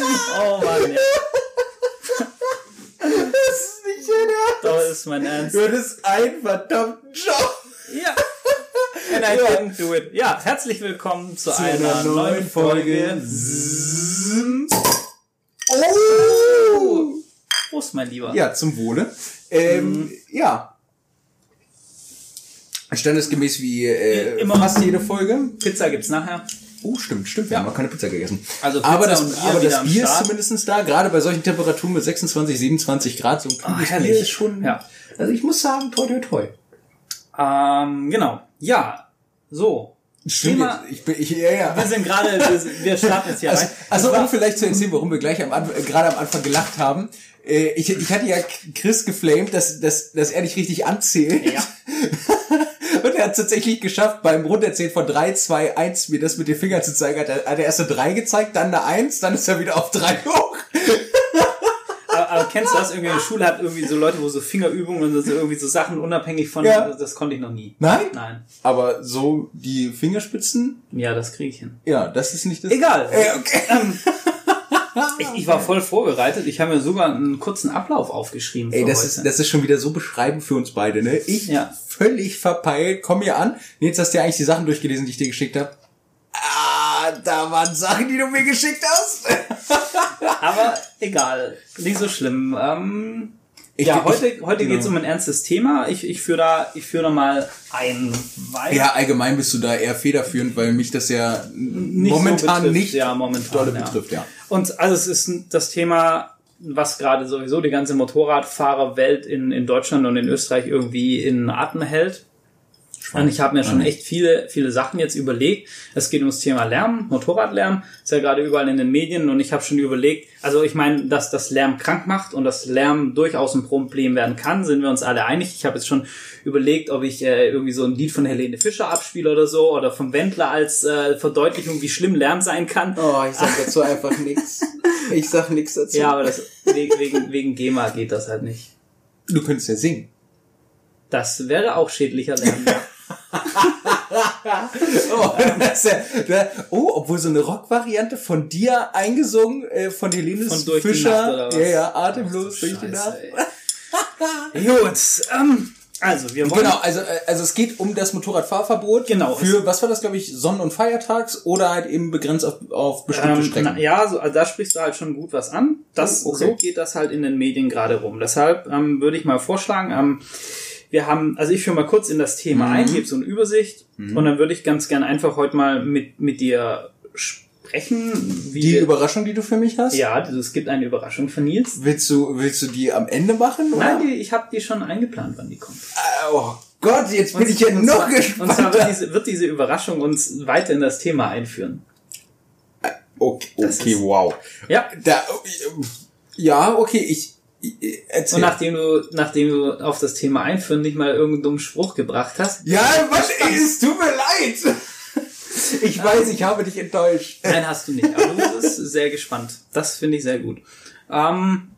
Oh Mann, ja. Das ist nicht dein Ernst. Das ist mein Ernst. Du hattest einen verdammten Job. Ja. And I didn't do it. Ja, herzlich willkommen zu, einer, neuen Folge. Oh! Prost, mein Lieber. Ja, zum Wohle. Ähm, Ja. Standesgemäß wie äh, Immer. fast jede Folge. Pizza gibt's nachher. Oh, stimmt, stimmt. Wir haben noch keine Pizza gegessen. Also Pizza aber das, Bier aber das Bier ist zumindest da. Gerade bei solchen Temperaturen mit 26, 27 Grad. So ein kühles herrlich. Bier ist schon... Ja. Also ich muss sagen, toi, toi, toi. Ähm, genau. Ja. So. Stimmt. Thema-. Ich bin, ich, ja, ja. Wir sind gerade, wir, wir starten jetzt hier Also, rein. also um vielleicht zu erzählen, warum wir gleich am Anfang, äh, gerade am Anfang gelacht haben. Äh, ich, ich hatte ja Chris geflamed, dass, dass, dass er nicht richtig anzählt. Ja. Er hat tatsächlich geschafft, beim Runterzählen von 3, 2, 1 mir das mit den Fingern zu zeigen. Hat er, hat er erst eine 3 gezeigt, dann eine 1, dann ist er wieder auf 3 hoch. aber, aber kennst du das? Irgendwie in der Schule hat irgendwie so Leute, wo so Fingerübungen und so irgendwie so Sachen unabhängig von, Ja. das konnte ich noch nie. Nein? Nein. Aber so die Fingerspitzen, Ja, das kriege ich hin. ja, das ist nicht das. Egal. Äh, okay. Ich, ich war voll vorbereitet. Ich habe mir sogar einen kurzen Ablauf aufgeschrieben. Ey, das heute. ist, das ist schon wieder so beschreibend für uns beide, ne? Ich Ja. völlig verpeilt, komm hier an. Jetzt hast du ja eigentlich die Sachen durchgelesen, die ich dir geschickt habe. Ah, da waren Sachen, die du mir geschickt hast. Aber egal, nicht so schlimm. Ähm, Ich- ja, ich- heute, heute genau. geht's um ein ernstes Thema. Ich, ich führe da, ich führe da mal ein, weil Ja, allgemein bist du da eher federführend, weil mich das ja nicht momentan so betrifft. nicht ja, momentan, dolle ja. betrifft, ja. Und also es ist das Thema, was gerade sowieso die ganze Motorradfahrerwelt in, in Deutschland und in Österreich irgendwie in Atem hält. Und ich habe mir schon echt viele, viele Sachen jetzt überlegt. Es geht ums Thema Lärm, Motorradlärm, ist ja gerade überall in den Medien und ich habe schon überlegt, also ich meine, dass das Lärm krank macht und dass Lärm durchaus ein Problem werden kann, sind wir uns alle einig. Ich habe jetzt schon überlegt, ob ich äh, irgendwie so ein Lied von Helene Fischer abspiele oder so oder vom Wendler als äh, Verdeutlichung, wie schlimm Lärm sein kann. Oh, ich sag dazu einfach nichts. Ich sag nichts dazu. Ja, aber das, wegen, wegen, wegen GEMA geht das halt nicht. Du könntest ja singen. Das wäre auch schädlicher Lärm. Oh, ja, da, oh obwohl so eine Rockvariante von dir eingesungen, äh, von Helene Von Durch die Fischer. Ja, ja, atemlos durch die Nacht. Gut, ähm, also wir wollen Genau, also, äh, also es geht um das Motorradfahrverbot. Genau. Für, was war das, glaube ich, Sonnen- und Feiertags oder halt eben begrenzt auf, auf bestimmte ähm, Strecken. na, ja, so, also da sprichst du halt schon gut was an. Das, Oh, okay. So geht das halt in den Medien gerade rum. Deshalb ähm, würde ich mal vorschlagen, ähm, wir haben, also ich führe mal kurz in das Thema Mhm. ein, gebe so eine Übersicht und dann würde ich ganz gern einfach heute mal mit, mit dir sprechen, Die Überraschung, die du für mich hast? ja, es gibt eine Überraschung von Nils. Willst du, willst du die am Ende machen? Oder? Nein, die, ich habe die schon eingeplant, wann die kommt. Oh Gott, jetzt bin ich ja und noch zwar, gespannt. Und zwar wird diese, wird diese Überraschung uns weiter in das Thema einführen. okay, Das okay ist- wow. Ja. Da, ja, okay, ich erzähl. Und nachdem du, nachdem du auf das Thema einführen nicht mal irgendeinen dummen Spruch gebracht hast, ja, was, ey, es tut mir leid. Ich weiß, ich habe dich enttäuscht. nein, hast du nicht. Aber du bist sehr gespannt. Das finde ich sehr gut. Ähm,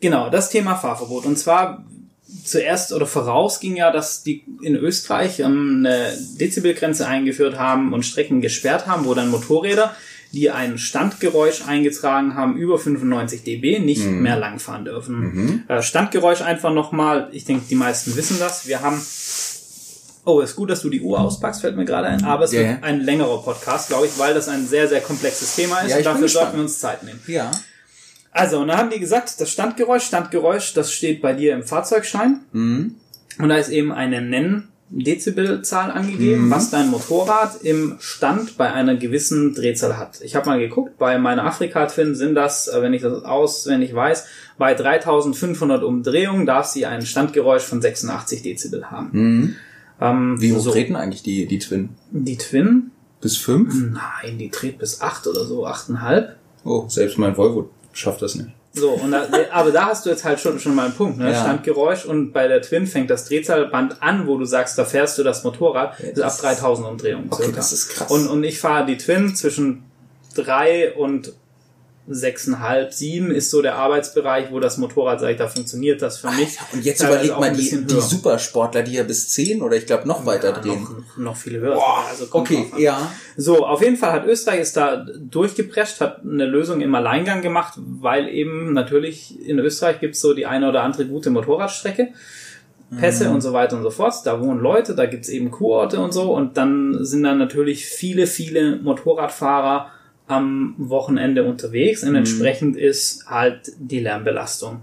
genau, das Thema Fahrverbot. Und zwar zuerst oder voraus ging ja, dass die in Österreich ähm, eine Dezibelgrenze eingeführt haben und Strecken gesperrt haben, wo dann Motorräder, die ein Standgeräusch eingetragen haben, über 95 dB, nicht mehr langfahren dürfen. Äh, Standgeräusch einfach nochmal, ich denke, die meisten wissen das. Wir haben Oh, ist gut, dass du die Uhr auspackst, fällt mir gerade ein. Aber es Ja, wird ein längerer Podcast, glaube ich, weil das ein sehr, sehr komplexes Thema ist Ja, und dafür sollten wir uns Zeit nehmen. Ja. Also, und da haben die gesagt, das Standgeräusch, Standgeräusch, das steht bei dir im Fahrzeugschein. Mhm. Und da ist eben eine Nenn-Dezibelzahl angegeben, Mhm. was dein Motorrad im Stand bei einer gewissen Drehzahl hat. Ich habe mal geguckt, bei meiner Afrika-Twin sind das, äh, wenn ich das auswendig weiß, bei 3500 Umdrehungen darf sie ein Standgeräusch von 86 Dezibel haben. Mhm. Ähm, Wie hoch so, treten eigentlich die, die Twin? die Twin Bis fünf? Nein, die dreht bis acht oder so, achteinhalb. Oh, selbst mein Volvo schafft das nicht. So, und da, aber da hast du jetzt halt schon, schon mal einen Punkt, ne? Ja. Standgeräusch und bei der Twin fängt das Drehzahlband an, wo du sagst, da fährst du das Motorrad, ist ab das- 3000 Umdrehungen. Okay, circa. das ist krass. Und, und ich fahre die Twin zwischen drei und sechseinhalb, sieben ist so der Arbeitsbereich, wo das Motorrad, sag ich, da funktioniert das für mich. Und jetzt überlegt mal die, die Supersportler, die ja bis zehn oder ich glaube noch weiter ja, drehen. Noch, noch viel höher. Boah, also okay, ja. So, auf jeden Fall hat Österreich ist da durchgeprescht, hat eine Lösung im Alleingang gemacht, weil eben natürlich in Österreich gibt's so die eine oder andere gute Motorradstrecke. Pässe mhm. und so weiter und so fort. Da wohnen Leute, da gibt's eben Kurorte und so und dann sind dann natürlich viele, viele Motorradfahrer am Wochenende unterwegs und mhm. entsprechend ist halt die Lärmbelastung.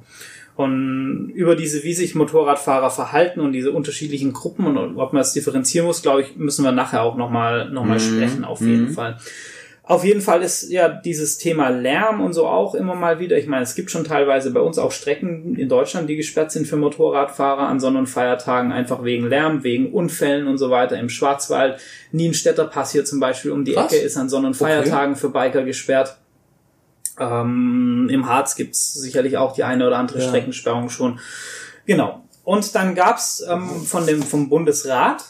Und über diese, wie sich Motorradfahrer verhalten und diese unterschiedlichen Gruppen und ob man das differenzieren muss, glaube ich, müssen wir nachher auch nochmal noch mal mhm. sprechen, auf jeden mhm. Fall. Auf jeden Fall ist ja dieses Thema Lärm und so auch immer mal wieder. Ich meine, es gibt schon teilweise bei uns auch Strecken in Deutschland, die gesperrt sind für Motorradfahrer an Sonn- und Feiertagen, einfach wegen Lärm, wegen Unfällen und so weiter. Im Schwarzwald, Nienstädter Pass hier zum Beispiel um die Krass. Ecke ist an Sonn- und Feiertagen okay. für Biker gesperrt. Ähm, Im Harz gibt's sicherlich auch die eine oder andere ja. Streckensperrung schon. Genau. Und dann gab's ähm, von dem, vom Bundesrat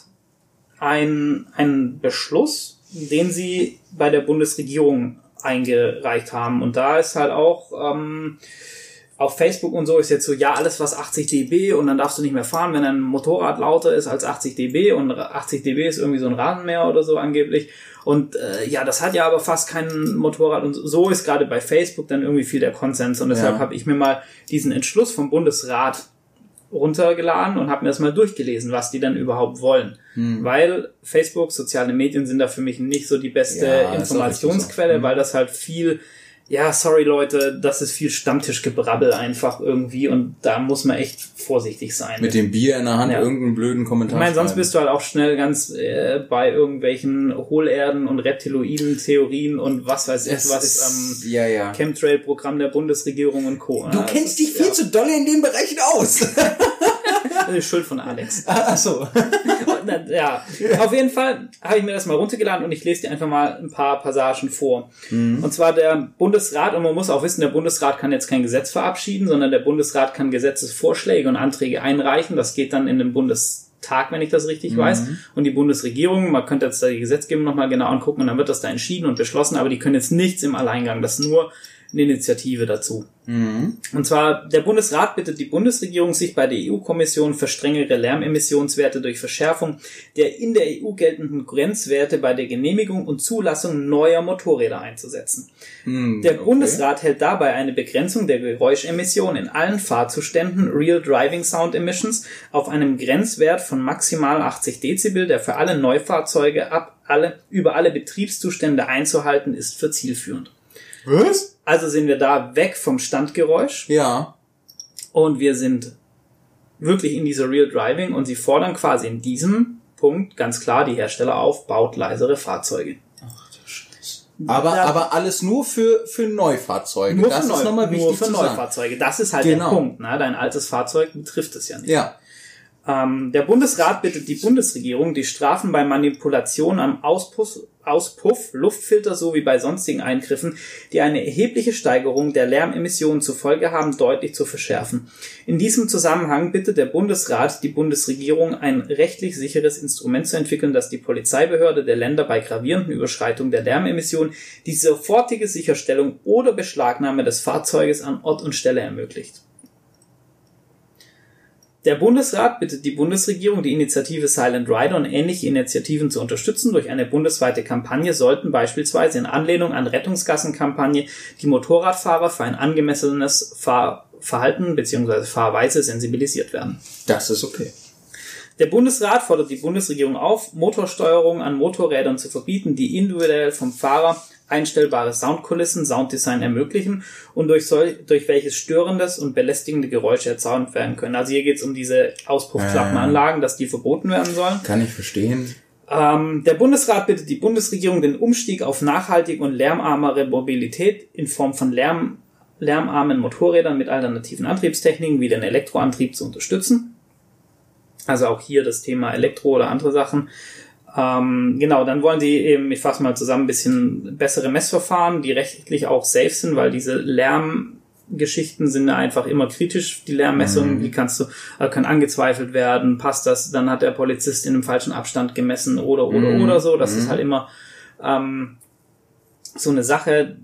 ein, ein Beschluss, den sie bei der Bundesregierung eingereicht haben. Und da ist halt auch ähm, auf Facebook und so ist jetzt so, ja, alles was 80 dB und dann darfst du nicht mehr fahren, wenn ein Motorrad lauter ist als 80 dB und 80 dB ist irgendwie so ein Rasenmäher oder so angeblich. Und äh, ja, das hat ja aber fast kein Motorrad und so ist gerade bei Facebook dann irgendwie viel der Konsens und deshalb ja. habe ich mir mal diesen Entschluss vom Bundesrat runtergeladen und habe mir das mal durchgelesen, was die dann überhaupt wollen. Hm. Weil Facebook, soziale Medien sind da für mich nicht so die beste ja, Informationsquelle, hm. weil das halt viel ja, sorry Leute, das ist viel Stammtischgebrabbel einfach irgendwie und da muss man echt vorsichtig sein. Mit dem Bier in der Hand ja. irgendeinen blöden Kommentar. Ich meine, sonst bist du halt auch schnell ganz äh, bei irgendwelchen Hohlerden und Reptiloiden-Theorien und was weiß ich was, ist, ähm, ja, ja. Chemtrail-Programm der Bundesregierung und Co. Du also, kennst dich viel ja. zu doll in den Bereichen aus. Ist Schuld von Alex. Ach so. ja, auf jeden Fall habe ich mir das mal runtergeladen und ich lese dir einfach mal ein paar Passagen vor. Mhm. Und zwar der Bundesrat, und man muss auch wissen, der Bundesrat kann jetzt kein Gesetz verabschieden, sondern der Bundesrat kann Gesetzesvorschläge und Anträge einreichen. Das geht dann in den Bundestag, wenn ich das richtig mhm. weiß. Und die Bundesregierung, man könnte jetzt da die Gesetzgebung nochmal genau angucken und dann wird das da entschieden und beschlossen, aber die können jetzt nichts im Alleingang. Das nur eine Initiative dazu. Mhm. Und zwar, der Bundesrat bittet die Bundesregierung, sich bei der EU-Kommission für strengere Lärmemissionswerte durch Verschärfung der in der EU geltenden Grenzwerte bei der Genehmigung und Zulassung neuer Motorräder einzusetzen. Mhm, der okay. Bundesrat hält dabei eine Begrenzung der Geräuschemissionen in allen Fahrzuständen Real Driving Sound Emissions auf einem Grenzwert von maximal 80 Dezibel, der für alle Neufahrzeuge ab alle, über alle Betriebszustände einzuhalten ist, für zielführend. Was? Also sind wir da weg vom Standgeräusch. Ja. Und wir sind wirklich in dieser Real Driving und sie fordern quasi in diesem Punkt ganz klar die Hersteller auf, baut leisere Fahrzeuge. Ach du Scheiße. Aber, da, aber alles nur für, für Neufahrzeuge. Nur das für, ist nochmal wichtig nur für Neufahrzeuge. Das ist halt genau. der Punkt. Ne? Dein altes Fahrzeug betrifft es ja nicht. Ja. Ähm, der Bundesrat bittet die Bundesregierung, die Strafen bei Manipulation am Auspuff, Auspuff, Luftfilter sowie bei sonstigen Eingriffen, die eine erhebliche Steigerung der Lärmemissionen zur Folge haben, deutlich zu verschärfen. In diesem Zusammenhang bittet der Bundesrat die Bundesregierung, ein rechtlich sicheres Instrument zu entwickeln, das die Polizeibehörde der Länder bei gravierenden Überschreitungen der Lärmemissionen die sofortige Sicherstellung oder Beschlagnahme des Fahrzeuges an Ort und Stelle ermöglicht. Der Bundesrat bittet die Bundesregierung, die Initiative Silent Rider und ähnliche Initiativen zu unterstützen. Durch eine bundesweite Kampagne sollten beispielsweise in Anlehnung an Rettungsgassenkampagne die Motorradfahrer für ein angemessenes Fahrverhalten bzw. Fahrweise sensibilisiert werden. Das ist okay. Der Bundesrat fordert die Bundesregierung auf, Motorsteuerung an Motorrädern zu verbieten, die individuell vom Fahrer einstellbare Soundkulissen, Sounddesign ermöglichen und durch, sol durch welches störendes und belästigende Geräusche erzeugt werden können. Also hier geht es um diese Auspuffklappenanlagen, dass die verboten werden sollen. Kann ich verstehen. Ähm, der Bundesrat bittet die Bundesregierung, den Umstieg auf nachhaltige und lärmarmere Mobilität in Form von Lärm, lärmarmen Motorrädern mit alternativen Antriebstechniken wie den Elektroantrieb zu unterstützen. Also auch hier das Thema Elektro oder andere Sachen. Ähm, genau, dann wollen sie eben, ich fasse mal zusammen, ein bisschen bessere Messverfahren, die rechtlich auch safe sind, weil diese Lärmgeschichten sind einfach immer kritisch, die Lärmmessungen, mhm. die kannst du, äh, kann angezweifelt werden, passt das, dann hat der Polizist in einem falschen Abstand gemessen oder oder mhm. oder so. Das mhm. ist halt immer ähm, so eine Sache,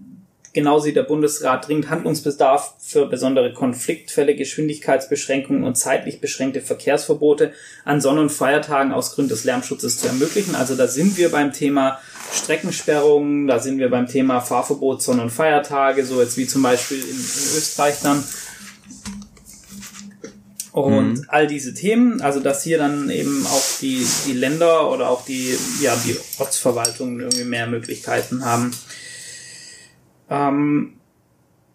Genau sieht der Bundesrat dringend Handlungsbedarf für besondere Konfliktfälle, Geschwindigkeitsbeschränkungen und zeitlich beschränkte Verkehrsverbote an Sonn- und Feiertagen aus Gründen des Lärmschutzes zu ermöglichen. Also da sind wir beim Thema Streckensperrungen, da sind wir beim Thema Fahrverbot Sonn- und Feiertage, so jetzt wie zum Beispiel in, in Österreich dann. Und mhm. all diese Themen, also dass hier dann eben auch die, die Länder oder auch die, ja, die Ortsverwaltungen irgendwie mehr Möglichkeiten haben. Ähm,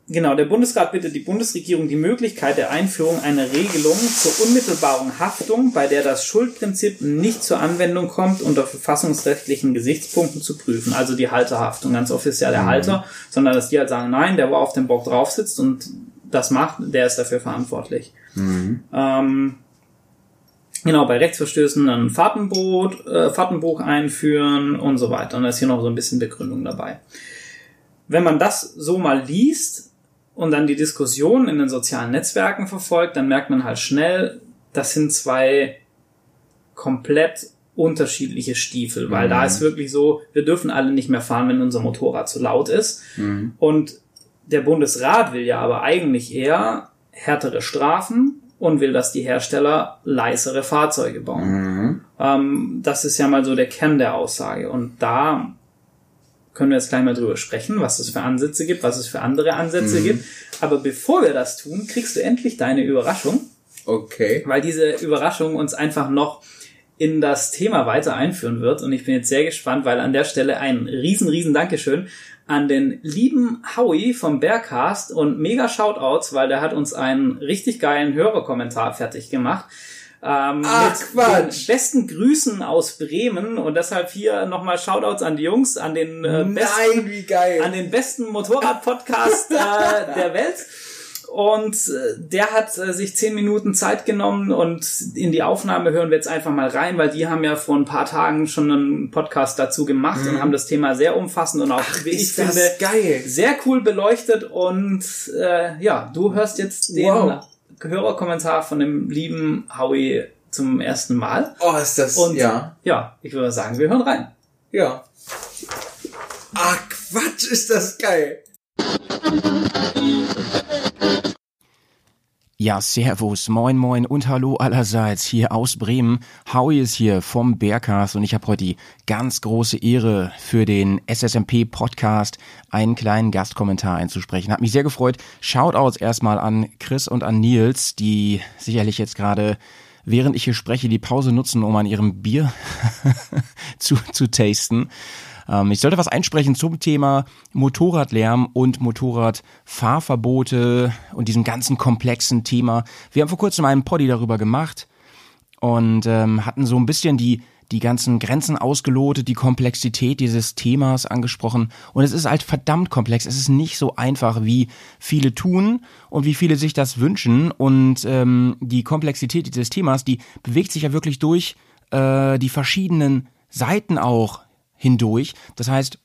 genau, der Bundesrat bittet die Bundesregierung die Möglichkeit der Einführung einer Regelung zur unmittelbaren Haftung, bei der das Schuldprinzip nicht zur Anwendung kommt, unter verfassungsrechtlichen Gesichtspunkten zu prüfen. Also die Halterhaftung. Ganz oft ist ja der mhm. Halter, sondern dass die halt sagen, nein, der, wo auf dem Bock drauf sitzt und das macht, der ist dafür verantwortlich. Mhm. Ähm, genau, bei Rechtsverstößen ein Fahrtenbuch, äh, Fahrtenbuch einführen und so weiter. Und da ist hier noch so ein bisschen Begründung dabei. Wenn man das so mal liest und dann die Diskussion in den sozialen Netzwerken verfolgt, dann merkt man halt schnell, das sind zwei komplett unterschiedliche Stiefel, weil mhm. da ist wirklich so, wir dürfen alle nicht mehr fahren, wenn unser Motorrad zu laut ist. Mhm. Und der Bundesrat will ja aber eigentlich eher härtere Strafen und will, dass die Hersteller leisere Fahrzeuge bauen. Mhm. Ähm, das ist ja mal so der Kern der Aussage. Und da können wir jetzt gleich mal drüber sprechen, was es für Ansätze gibt, was es für andere Ansätze mhm. gibt. Aber bevor wir das tun, kriegst du endlich deine Überraschung. Okay. Weil diese Überraschung uns einfach noch in das Thema weiter einführen wird. Und ich bin jetzt sehr gespannt, weil an der Stelle ein riesen, riesen Dankeschön an den lieben Howie vom Bearcast und mega Shoutouts, weil der hat uns einen richtig geilen Hörerkommentar fertig gemacht. Ähm, Ach, mit Quatsch. den besten Grüßen aus Bremen und deshalb hier nochmal Shoutouts an die Jungs, an den äh, besten, Nein, an den besten Motorrad-Podcast äh, der Welt. Und äh, der hat äh, sich zehn Minuten Zeit genommen und in die Aufnahme hören wir jetzt einfach mal rein, weil die haben ja vor ein paar Tagen schon einen Podcast dazu gemacht mhm. und haben das Thema sehr umfassend und auch, Ach, wie ich finde, geil. sehr cool beleuchtet. Und äh, ja, du hörst jetzt den wow. Hörerkommentar von dem lieben Howie zum ersten Mal. Oh, ist das, und, ja. Ja, ich würde sagen, wir hören rein. Ja. Ah, Quatsch, ist das geil. Ja, servus, moin moin und hallo allerseits hier aus Bremen. Howie ist hier vom Bearcast und ich habe heute die ganz große Ehre für den SSMP Podcast einen kleinen Gastkommentar einzusprechen. Hat mich sehr gefreut. Shoutouts erstmal an Chris und an Nils, die sicherlich jetzt gerade während ich hier spreche, die Pause nutzen, um an ihrem Bier zu, zu tasten. Ähm, ich sollte was einsprechen zum Thema Motorradlärm und Motorradfahrverbote und diesem ganzen komplexen Thema. Wir haben vor kurzem einen Poddy darüber gemacht und ähm, hatten so ein bisschen die die ganzen Grenzen ausgelotet, die Komplexität dieses Themas angesprochen. Und es ist halt verdammt komplex. Es ist nicht so einfach, wie viele tun und wie viele sich das wünschen. Und ähm, die Komplexität dieses Themas, die bewegt sich ja wirklich durch äh, die verschiedenen Seiten auch hindurch. Das heißt,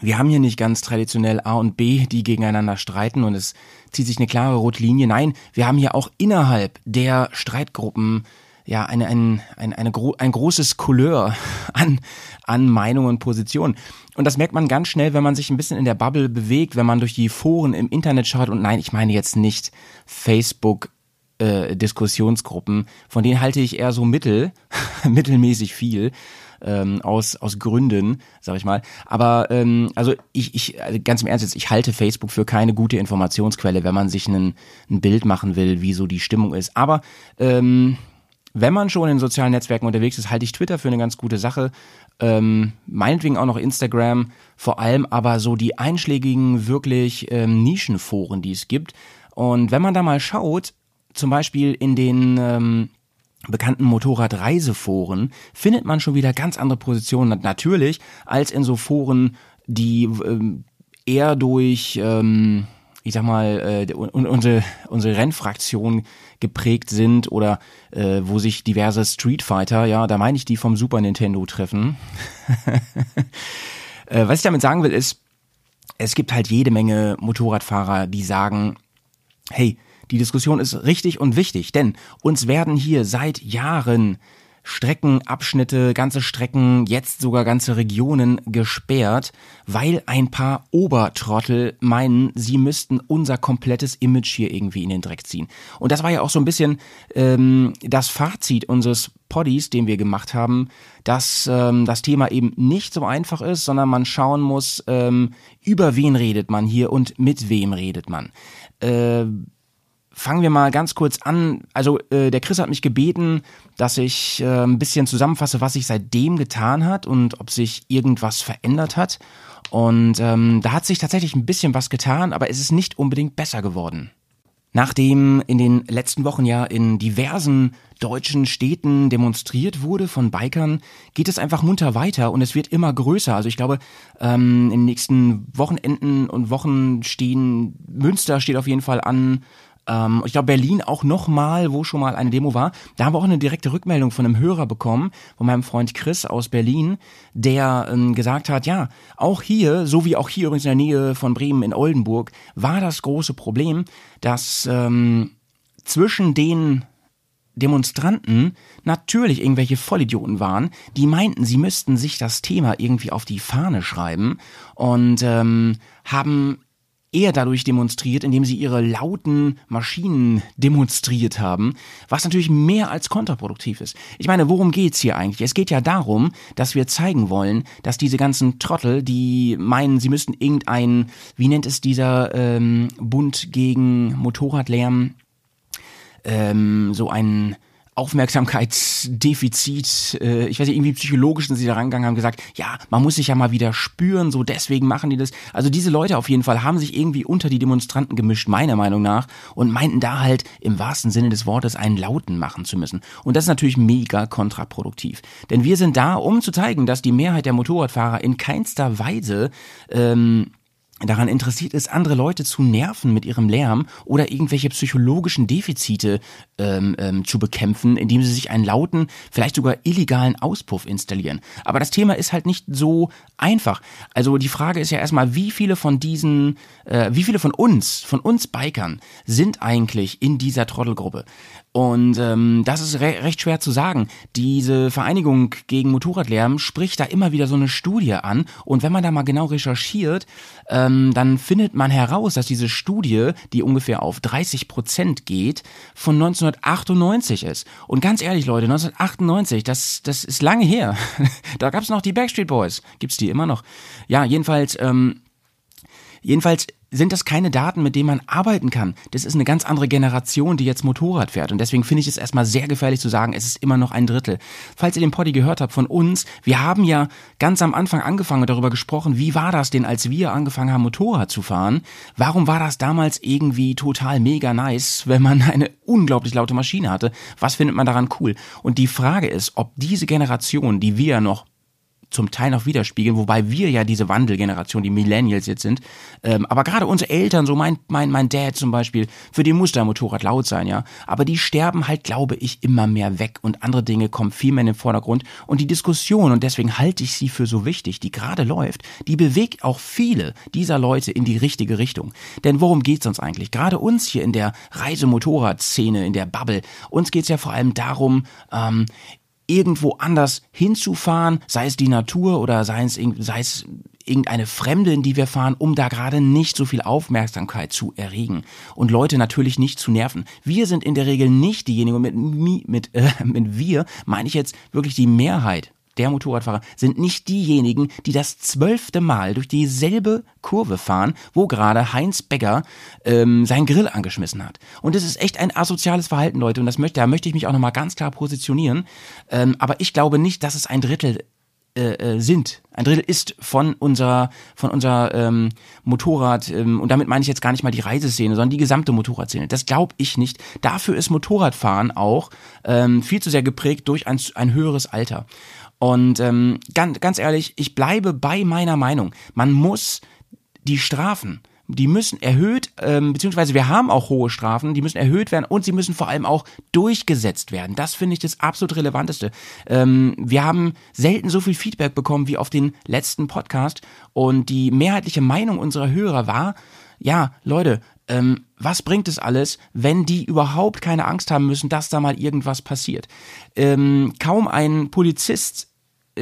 wir haben hier nicht ganz traditionell A und B, die gegeneinander streiten und es zieht sich eine klare rote Linie. Nein, wir haben hier auch innerhalb der Streitgruppen ja eine, ein, ein, eine, ein großes Couleur an, an Meinungen und Positionen. Und das merkt man ganz schnell, wenn man sich ein bisschen in der Bubble bewegt, wenn man durch die Foren im Internet schaut. Und nein, ich meine jetzt nicht Facebook äh, Diskussionsgruppen, von denen halte ich eher so mittel, mittelmäßig viel ähm, aus, aus Gründen, sag ich mal. Aber ähm, also ich, ich, also ganz im Ernst jetzt, ich halte Facebook für keine gute Informationsquelle, wenn man sich ein Bild machen will, wie so die Stimmung ist. Aber ähm, wenn man schon in sozialen Netzwerken unterwegs ist, halte ich Twitter für eine ganz gute Sache. Ähm, meinetwegen auch noch Instagram, vor allem aber so die einschlägigen, wirklich ähm, Nischenforen, die es gibt. Und wenn man da mal schaut, zum Beispiel in den ähm, bekannten Motorradreiseforen findet man schon wieder ganz andere Positionen natürlich als in so Foren, die ähm, eher durch, ähm, ich sag mal, äh, unsere, unsere Rennfraktion geprägt sind oder äh, wo sich diverse Street Fighter, ja, da meine ich die vom Super Nintendo treffen. äh, was ich damit sagen will ist, es gibt halt jede Menge Motorradfahrer, die sagen, hey, die Diskussion ist richtig und wichtig, denn uns werden hier seit Jahren Streckenabschnitte, ganze Strecken, jetzt sogar ganze Regionen gesperrt, weil ein paar Obertrottel meinen, sie müssten unser komplettes Image hier irgendwie in den Dreck ziehen. Und das war ja auch so ein bisschen ähm, das Fazit unseres Poddies, den wir gemacht haben, dass ähm, das Thema eben nicht so einfach ist, sondern man schauen muss, ähm, über wen redet man hier und mit wem redet man. Äh, fangen wir mal ganz kurz an. Also äh, der Chris hat mich gebeten, dass ich äh, ein bisschen zusammenfasse, was sich seitdem getan hat und ob sich irgendwas verändert hat. Und ähm, da hat sich tatsächlich ein bisschen was getan, aber es ist nicht unbedingt besser geworden. Nachdem in den letzten Wochen ja in diversen deutschen Städten demonstriert wurde von Bikern, geht es einfach munter weiter und es wird immer größer. Also ich glaube, ähm, in den nächsten Wochenenden und Wochen stehen, Münster steht auf jeden Fall an, ähm, ich glaube, Berlin auch nochmal, wo schon mal eine Demo war. Da haben wir auch eine direkte Rückmeldung von einem Hörer bekommen, von meinem Freund Chris aus Berlin, der ähm, gesagt hat, ja, auch hier, so wie auch hier übrigens in der Nähe von Bremen in Oldenburg, war das große Problem, dass ähm, zwischen den Demonstranten natürlich irgendwelche Vollidioten waren, die meinten, sie müssten sich das Thema irgendwie auf die Fahne schreiben und ähm, haben eher dadurch demonstriert, indem sie ihre lauten Maschinen demonstriert haben, was natürlich mehr als kontraproduktiv ist. Ich meine, worum geht's hier eigentlich? Es geht ja darum, dass wir zeigen wollen, dass diese ganzen Trottel, die meinen, sie müssten irgendein, wie nennt es dieser ähm, Bund gegen Motorradlärm, ähm, so ein Aufmerksamkeitsdefizit, äh, ich weiß nicht, irgendwie psychologisch sind sie da rangegangen, haben gesagt, ja, man muss sich ja mal wieder spüren, so deswegen machen die das. Also diese Leute auf jeden Fall haben sich irgendwie unter die Demonstranten gemischt, meiner Meinung nach, und meinten da halt im wahrsten Sinne des Wortes einen Lauten machen zu müssen. Und das ist natürlich mega kontraproduktiv. Denn wir sind da, um zu zeigen, dass die Mehrheit der Motorradfahrer in keinster Weise ähm, daran interessiert ist, andere Leute zu nerven mit ihrem Lärm oder irgendwelche psychologischen Defizite ähm, ähm, zu bekämpfen, indem sie sich einen lauten, vielleicht sogar illegalen Auspuff installieren. Aber das Thema ist halt nicht so einfach. Also die Frage ist ja erstmal, wie viele von diesen, äh, wie viele von uns, von uns Bikern sind eigentlich in dieser Trottelgruppe? Und ähm, das ist re recht schwer zu sagen. Diese Vereinigung gegen Motorradlärm spricht da immer wieder so eine Studie an. Und wenn man da mal genau recherchiert, ähm, dann findet man heraus, dass diese Studie, die ungefähr auf 30 Prozent geht, von 1998 ist. Und ganz ehrlich, Leute, 1998, das, das ist lange her. da gab's noch die Backstreet Boys. Gibt's die immer noch? Ja, jedenfalls. Ähm, Jedenfalls sind das keine Daten, mit denen man arbeiten kann. Das ist eine ganz andere Generation, die jetzt Motorrad fährt. Und deswegen finde ich es erstmal sehr gefährlich zu sagen, es ist immer noch ein Drittel. Falls ihr den Poddy gehört habt von uns, wir haben ja ganz am Anfang angefangen und darüber gesprochen, wie war das denn, als wir angefangen haben, Motorrad zu fahren? Warum war das damals irgendwie total mega nice, wenn man eine unglaublich laute Maschine hatte? Was findet man daran cool? Und die Frage ist, ob diese Generation, die wir noch zum Teil noch widerspiegeln, wobei wir ja diese Wandelgeneration, die Millennials jetzt sind. Ähm, aber gerade unsere Eltern, so mein, mein, mein Dad zum Beispiel, für die muss der Motorrad laut sein, ja. Aber die sterben halt, glaube ich, immer mehr weg und andere Dinge kommen viel mehr in den Vordergrund. Und die Diskussion, und deswegen halte ich sie für so wichtig, die gerade läuft, die bewegt auch viele dieser Leute in die richtige Richtung. Denn worum geht's uns eigentlich? Gerade uns hier in der Reisemotorradszene, in der Bubble, uns geht's ja vor allem darum, ähm, irgendwo anders hinzufahren, sei es die Natur oder sei es, sei es irgendeine Fremde, in die wir fahren, um da gerade nicht so viel Aufmerksamkeit zu erregen und Leute natürlich nicht zu nerven. Wir sind in der Regel nicht diejenigen, mit, mit, äh, mit wir meine ich jetzt wirklich die Mehrheit der Motorradfahrer sind nicht diejenigen, die das zwölfte Mal durch dieselbe Kurve fahren, wo gerade Heinz Becker ähm, sein Grill angeschmissen hat. Und das ist echt ein asoziales Verhalten, Leute. Und das möchte, da möchte ich mich auch nochmal ganz klar positionieren. Ähm, aber ich glaube nicht, dass es ein Drittel äh, äh, sind. Ein Drittel ist von unserer von unserer ähm, Motorrad ähm, und damit meine ich jetzt gar nicht mal die Reiseszene, sondern die gesamte Motorradszene. Das glaube ich nicht. Dafür ist Motorradfahren auch ähm, viel zu sehr geprägt durch ein, ein höheres Alter. Und ähm, ganz, ganz ehrlich, ich bleibe bei meiner Meinung. Man muss die Strafen, die müssen erhöht, ähm, beziehungsweise wir haben auch hohe Strafen, die müssen erhöht werden und sie müssen vor allem auch durchgesetzt werden. Das finde ich das absolut Relevanteste. Ähm, wir haben selten so viel Feedback bekommen wie auf den letzten Podcast und die mehrheitliche Meinung unserer Hörer war, ja, Leute, ähm, was bringt es alles, wenn die überhaupt keine Angst haben müssen, dass da mal irgendwas passiert? Ähm, kaum ein Polizist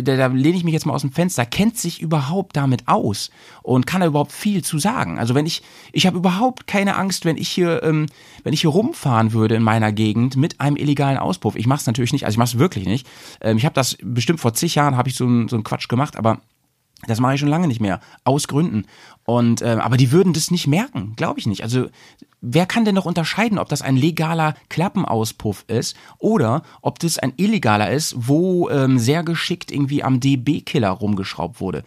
da, da lehne ich mich jetzt mal aus dem Fenster, kennt sich überhaupt damit aus und kann da überhaupt viel zu sagen. Also wenn ich, ich habe überhaupt keine Angst, wenn ich hier, ähm, wenn ich hier rumfahren würde in meiner Gegend mit einem illegalen Auspuff. Ich mache es natürlich nicht, also ich mache es wirklich nicht. Ähm, ich habe das bestimmt vor zig Jahren habe ich so, so einen Quatsch gemacht, aber das mache ich schon lange nicht mehr. Aus Gründen. Und äh, aber die würden das nicht merken, glaube ich nicht. Also wer kann denn noch unterscheiden, ob das ein legaler Klappenauspuff ist oder ob das ein illegaler ist, wo ähm, sehr geschickt irgendwie am DB-Killer rumgeschraubt wurde.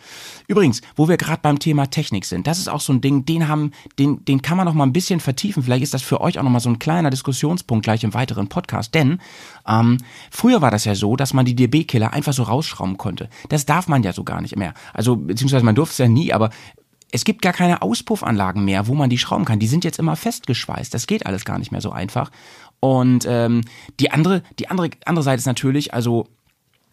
Übrigens, wo wir gerade beim Thema Technik sind, das ist auch so ein Ding, den haben, den, den kann man noch mal ein bisschen vertiefen. Vielleicht ist das für euch auch noch mal so ein kleiner Diskussionspunkt gleich im weiteren Podcast. Denn ähm, früher war das ja so, dass man die DB-Killer einfach so rausschrauben konnte. Das darf man ja so gar nicht mehr. Also beziehungsweise man durfte es ja nie, aber es gibt gar keine Auspuffanlagen mehr, wo man die schrauben kann. Die sind jetzt immer festgeschweißt. Das geht alles gar nicht mehr so einfach. Und ähm, die andere, die andere, andere Seite ist natürlich, also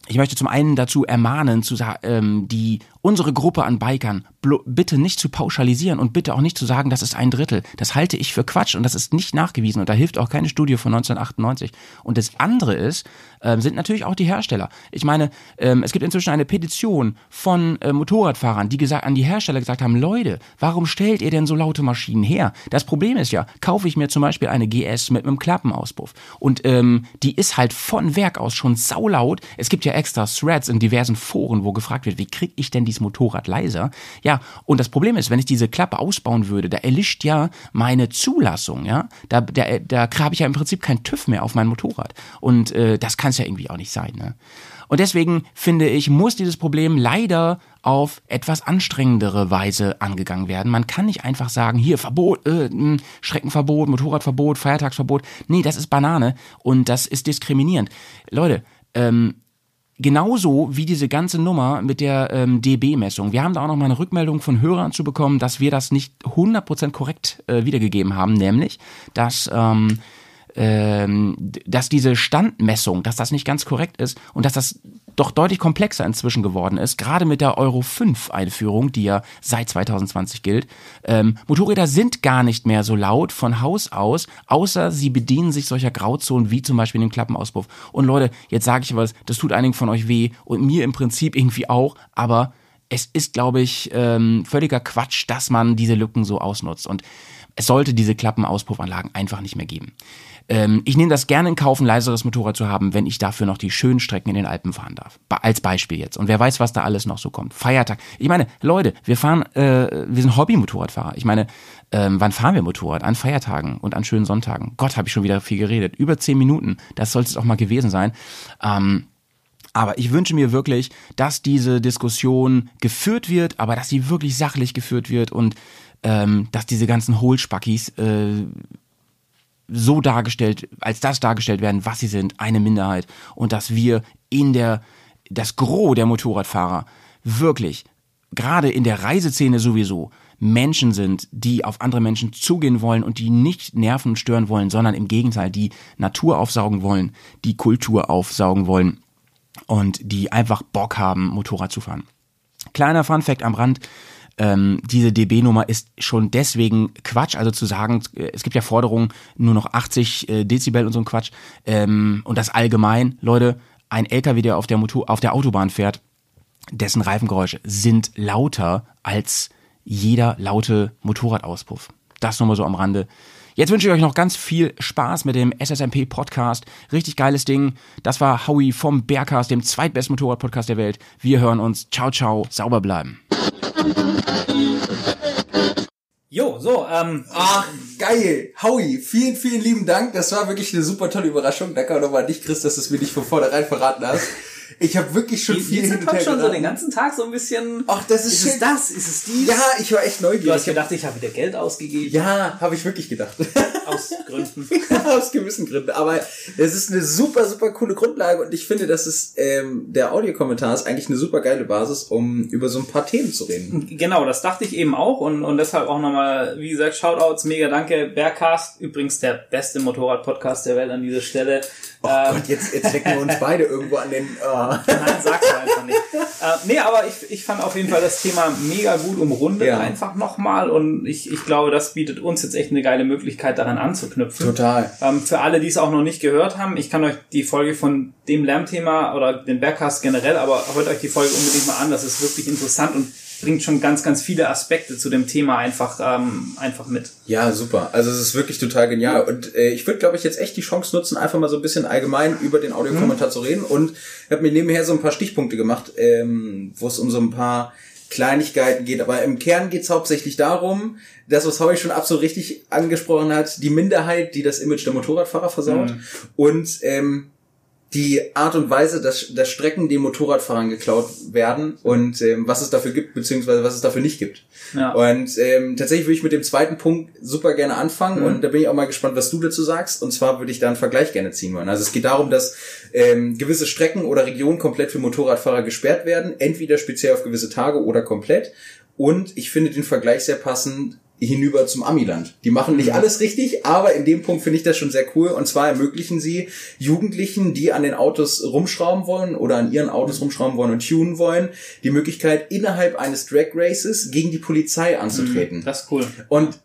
ich möchte zum einen dazu ermahnen, zu ähm, die unsere Gruppe an Bikern bitte nicht zu pauschalisieren und bitte auch nicht zu sagen, das ist ein Drittel. Das halte ich für Quatsch und das ist nicht nachgewiesen und da hilft auch keine Studie von 1998. Und das andere ist, ähm, sind natürlich auch die Hersteller. Ich meine, ähm, es gibt inzwischen eine Petition von äh, Motorradfahrern, die gesagt, an die Hersteller gesagt haben, Leute, warum stellt ihr denn so laute Maschinen her? Das Problem ist ja, kaufe ich mir zum Beispiel eine GS mit einem Klappenauspuff und ähm, die ist halt von Werk aus schon saulaut. Es gibt ja extra Threads in diversen Foren, wo gefragt wird, wie kriege ich denn dieses Motorrad leiser? Ja, und das Problem ist, wenn ich diese Klappe ausbauen würde, da erlischt ja meine Zulassung, ja. Da, da, da habe ich ja im Prinzip kein TÜV mehr auf mein Motorrad. Und äh, das kann es ja irgendwie auch nicht sein. Ne? Und deswegen finde ich, muss dieses Problem leider auf etwas anstrengendere Weise angegangen werden. Man kann nicht einfach sagen, hier Verbot, äh, hm, Schreckenverbot, Motorradverbot, Feiertagsverbot. Nee, das ist Banane und das ist diskriminierend. Leute, ähm, Genauso wie diese ganze Nummer mit der ähm, DB-Messung. Wir haben da auch noch mal eine Rückmeldung von Hörern zu bekommen, dass wir das nicht 100% korrekt äh, wiedergegeben haben, nämlich, dass ähm, ähm, dass diese Standmessung, dass das nicht ganz korrekt ist und dass das doch deutlich komplexer inzwischen geworden ist, gerade mit der Euro 5 Einführung, die ja seit 2020 gilt. Ähm, Motorräder sind gar nicht mehr so laut von Haus aus, außer sie bedienen sich solcher Grauzonen wie zum Beispiel dem Klappenauspuff. Und Leute, jetzt sage ich was, das tut einigen von euch weh und mir im Prinzip irgendwie auch, aber es ist, glaube ich, ähm, völliger Quatsch, dass man diese Lücken so ausnutzt. Und es sollte diese Klappenauspuffanlagen einfach nicht mehr geben. Ähm, ich nehme das gerne in Kauf, ein leiseres Motorrad zu haben, wenn ich dafür noch die schönen Strecken in den Alpen fahren darf. Als Beispiel jetzt. Und wer weiß, was da alles noch so kommt. Feiertag. Ich meine, Leute, wir fahren, äh, wir sind Hobby-Motorradfahrer. Ich meine, ähm, wann fahren wir Motorrad? An Feiertagen und an schönen Sonntagen. Gott, habe ich schon wieder viel geredet. Über zehn Minuten. Das sollte es auch mal gewesen sein. Ähm, aber ich wünsche mir wirklich, dass diese Diskussion geführt wird, aber dass sie wirklich sachlich geführt wird und ähm, dass diese ganzen Hohlspackis äh, so dargestellt, als das dargestellt werden, was sie sind, eine Minderheit und dass wir in der, das Gros der Motorradfahrer wirklich, gerade in der Reiseszene sowieso, Menschen sind, die auf andere Menschen zugehen wollen und die nicht nerven und stören wollen, sondern im Gegenteil, die Natur aufsaugen wollen, die Kultur aufsaugen wollen und die einfach Bock haben, Motorrad zu fahren. Kleiner Funfact am Rand, ähm, diese DB-Nummer ist schon deswegen Quatsch. Also zu sagen, äh, es gibt ja Forderungen, nur noch 80 äh, Dezibel und so ein Quatsch. Ähm, und das allgemein, Leute, ein LKW, der auf der, Motor auf der Autobahn fährt, dessen Reifengeräusche sind lauter als jeder laute Motorradauspuff. Das nur mal so am Rande. Jetzt wünsche ich euch noch ganz viel Spaß mit dem SSMP Podcast. Richtig geiles Ding. Das war Howie vom Bergcast, dem zweitbesten Motorrad-Podcast der Welt. Wir hören uns. Ciao, ciao. Sauber bleiben. Jo, so, ähm. Ach, geil. Howie, vielen, vielen lieben Dank. Das war wirklich eine super tolle Überraschung. Danke auch nochmal an dich, Chris, dass du es mir nicht von vornherein verraten hast. Ich habe wirklich schon viel Wir sind heute schon so den ganzen Tag so ein bisschen. Ach, das ist, ist es das? Ist es dies? Ja, ich war echt neugierig. Du hast gedacht, ich habe wieder Geld ausgegeben. Ja, habe ich wirklich gedacht. Aus Gründen. Aus gewissen Gründen. Aber es ist eine super, super coole Grundlage und ich finde, dass es ähm, der Audiokommentar ist eigentlich eine super geile Basis, um über so ein paar Themen zu reden. Genau, das dachte ich eben auch und, und deshalb auch nochmal, wie gesagt, Shoutouts, mega danke. Bergcast, übrigens der beste Motorrad-Podcast der Welt an dieser Stelle. Oh ähm, Gott, jetzt, jetzt lecken wir uns beide irgendwo an den. Oh. Thema. Nein, sag's einfach nicht. Äh, nee, aber ich, ich fand auf jeden Fall das Thema mega gut umrundet Ja. einfach nochmal und ich, ich glaube, das bietet uns jetzt echt eine geile Möglichkeit, daran anzuknüpfen. Total. Ähm, für alle, die es auch noch nicht gehört haben, ich kann euch die Folge von dem Lärmthema oder den Bergcast generell, aber hört euch die Folge unbedingt mal an. Das ist wirklich interessant und bringt schon ganz, ganz viele Aspekte zu dem Thema einfach, ähm, einfach mit. Ja, super. Also es ist wirklich total genial. Und äh, ich würde, glaube ich, jetzt echt die Chance nutzen, einfach mal so ein bisschen allgemein über den Audiokommentar zu reden. Und habe mir nebenher so ein paar Stichpunkte gemacht, ähm, wo es um so ein paar Kleinigkeiten geht. Aber im Kern geht es hauptsächlich darum, das, was Howie schon absolut richtig angesprochen hat, die Minderheit, die das Image der Motorradfahrer versaut. Und ähm, die Art und Weise, dass, dass Strecken den Motorradfahrern geklaut werden und ähm, was es dafür gibt, beziehungsweise was es dafür nicht gibt. Ja. Und ähm, tatsächlich würde ich mit dem zweiten Punkt super gerne anfangen Mhm. und da bin ich auch mal gespannt, was du dazu sagst. Und zwar würde ich da einen Vergleich gerne ziehen wollen. Also es geht darum, dass ähm, gewisse Strecken oder Regionen komplett für Motorradfahrer gesperrt werden, entweder speziell auf gewisse Tage oder komplett. Und ich finde den Vergleich sehr passend hinüber zum Amiland. Die machen nicht alles richtig, aber in dem Punkt finde ich das schon sehr cool. Und zwar ermöglichen sie Jugendlichen, die an den Autos rumschrauben wollen oder an ihren Autos rumschrauben wollen und tunen wollen, die Möglichkeit, innerhalb eines Drag Races gegen die Polizei anzutreten. Das ist cool. Und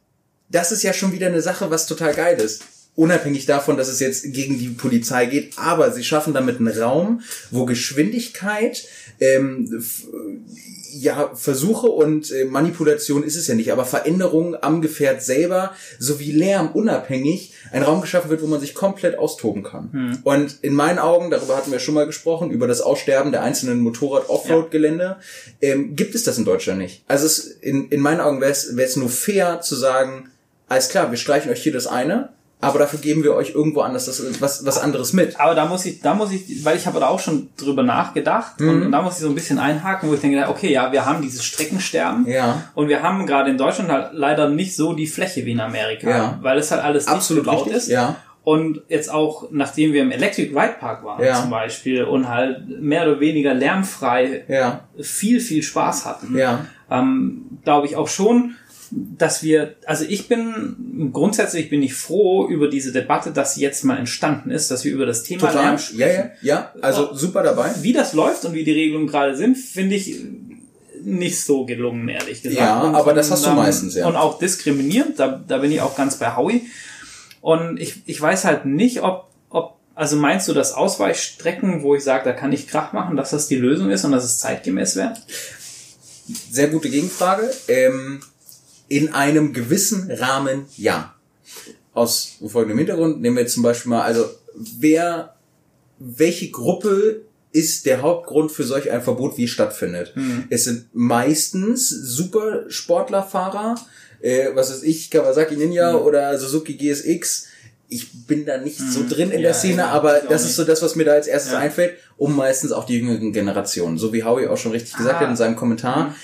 das ist ja schon wieder eine Sache, was total geil ist. Unabhängig davon, dass es jetzt gegen die Polizei geht, aber sie schaffen damit einen Raum, wo Geschwindigkeit, ähm, ja, Versuche und äh, Manipulation ist es ja nicht, aber Veränderungen am Gefährt selber sowie Lärm unabhängig ein Raum geschaffen wird, wo man sich komplett austoben kann. Und in meinen Augen, darüber hatten wir schon mal gesprochen, über das Aussterben der einzelnen Motorrad-Offroad-Gelände, ähm, gibt es das in Deutschland nicht. Also es, in, in meinen Augen wäre es wäre es nur fair zu sagen, alles klar, wir streichen euch hier das eine, aber dafür geben wir euch irgendwo anders das, was, was anderes mit. Aber da muss ich, da muss ich, weil ich habe da auch schon drüber nachgedacht Mhm. und da muss ich so ein bisschen einhaken, wo ich denke, okay, ja, wir haben dieses Streckensterben Ja. und wir haben gerade in Deutschland halt leider nicht so die Fläche wie in Amerika, Ja. weil es halt alles Absolut nicht gebaut richtig, ist. ja. Und jetzt auch, nachdem wir im Electric Ride Park waren Ja. zum Beispiel und halt mehr oder weniger lärmfrei Ja, viel, viel Spaß hatten, ja, ähm, glaube ich auch schon, dass wir, also ich bin grundsätzlich bin ich froh über diese Debatte, dass sie jetzt mal entstanden ist, dass wir über das Thema total. Lärm Ja, sprechen. ja, ja, also super dabei. Wie das läuft und wie die Regelungen gerade sind, finde ich nicht so gelungen, ehrlich gesagt. Ja, und, aber das hast du meistens, ja. Und auch diskriminierend, da, da bin ich auch ganz bei Howie. Und ich, ich weiß halt nicht, ob, ob, also meinst du, dass Ausweichstrecken, wo ich sage, da kann ich Krach machen, dass das die Lösung ist und dass es zeitgemäß wäre? Sehr gute Gegenfrage. Ähm, in einem gewissen Rahmen ja. Aus folgendem Hintergrund nehmen wir jetzt zum Beispiel mal, also wer, welche Gruppe ist der Hauptgrund für solch ein Verbot, wie es stattfindet? Es sind meistens Supersportlerfahrer, äh, was weiß ich, Kawasaki Ninja oder Suzuki GSX. Ich bin da nicht so drin in Ja, der Szene, aber das ist so das, was mir da als erstes Ja. einfällt, um meistens auch die jüngeren Generationen. So wie Howie auch schon richtig gesagt Ah. hat in seinem Kommentar.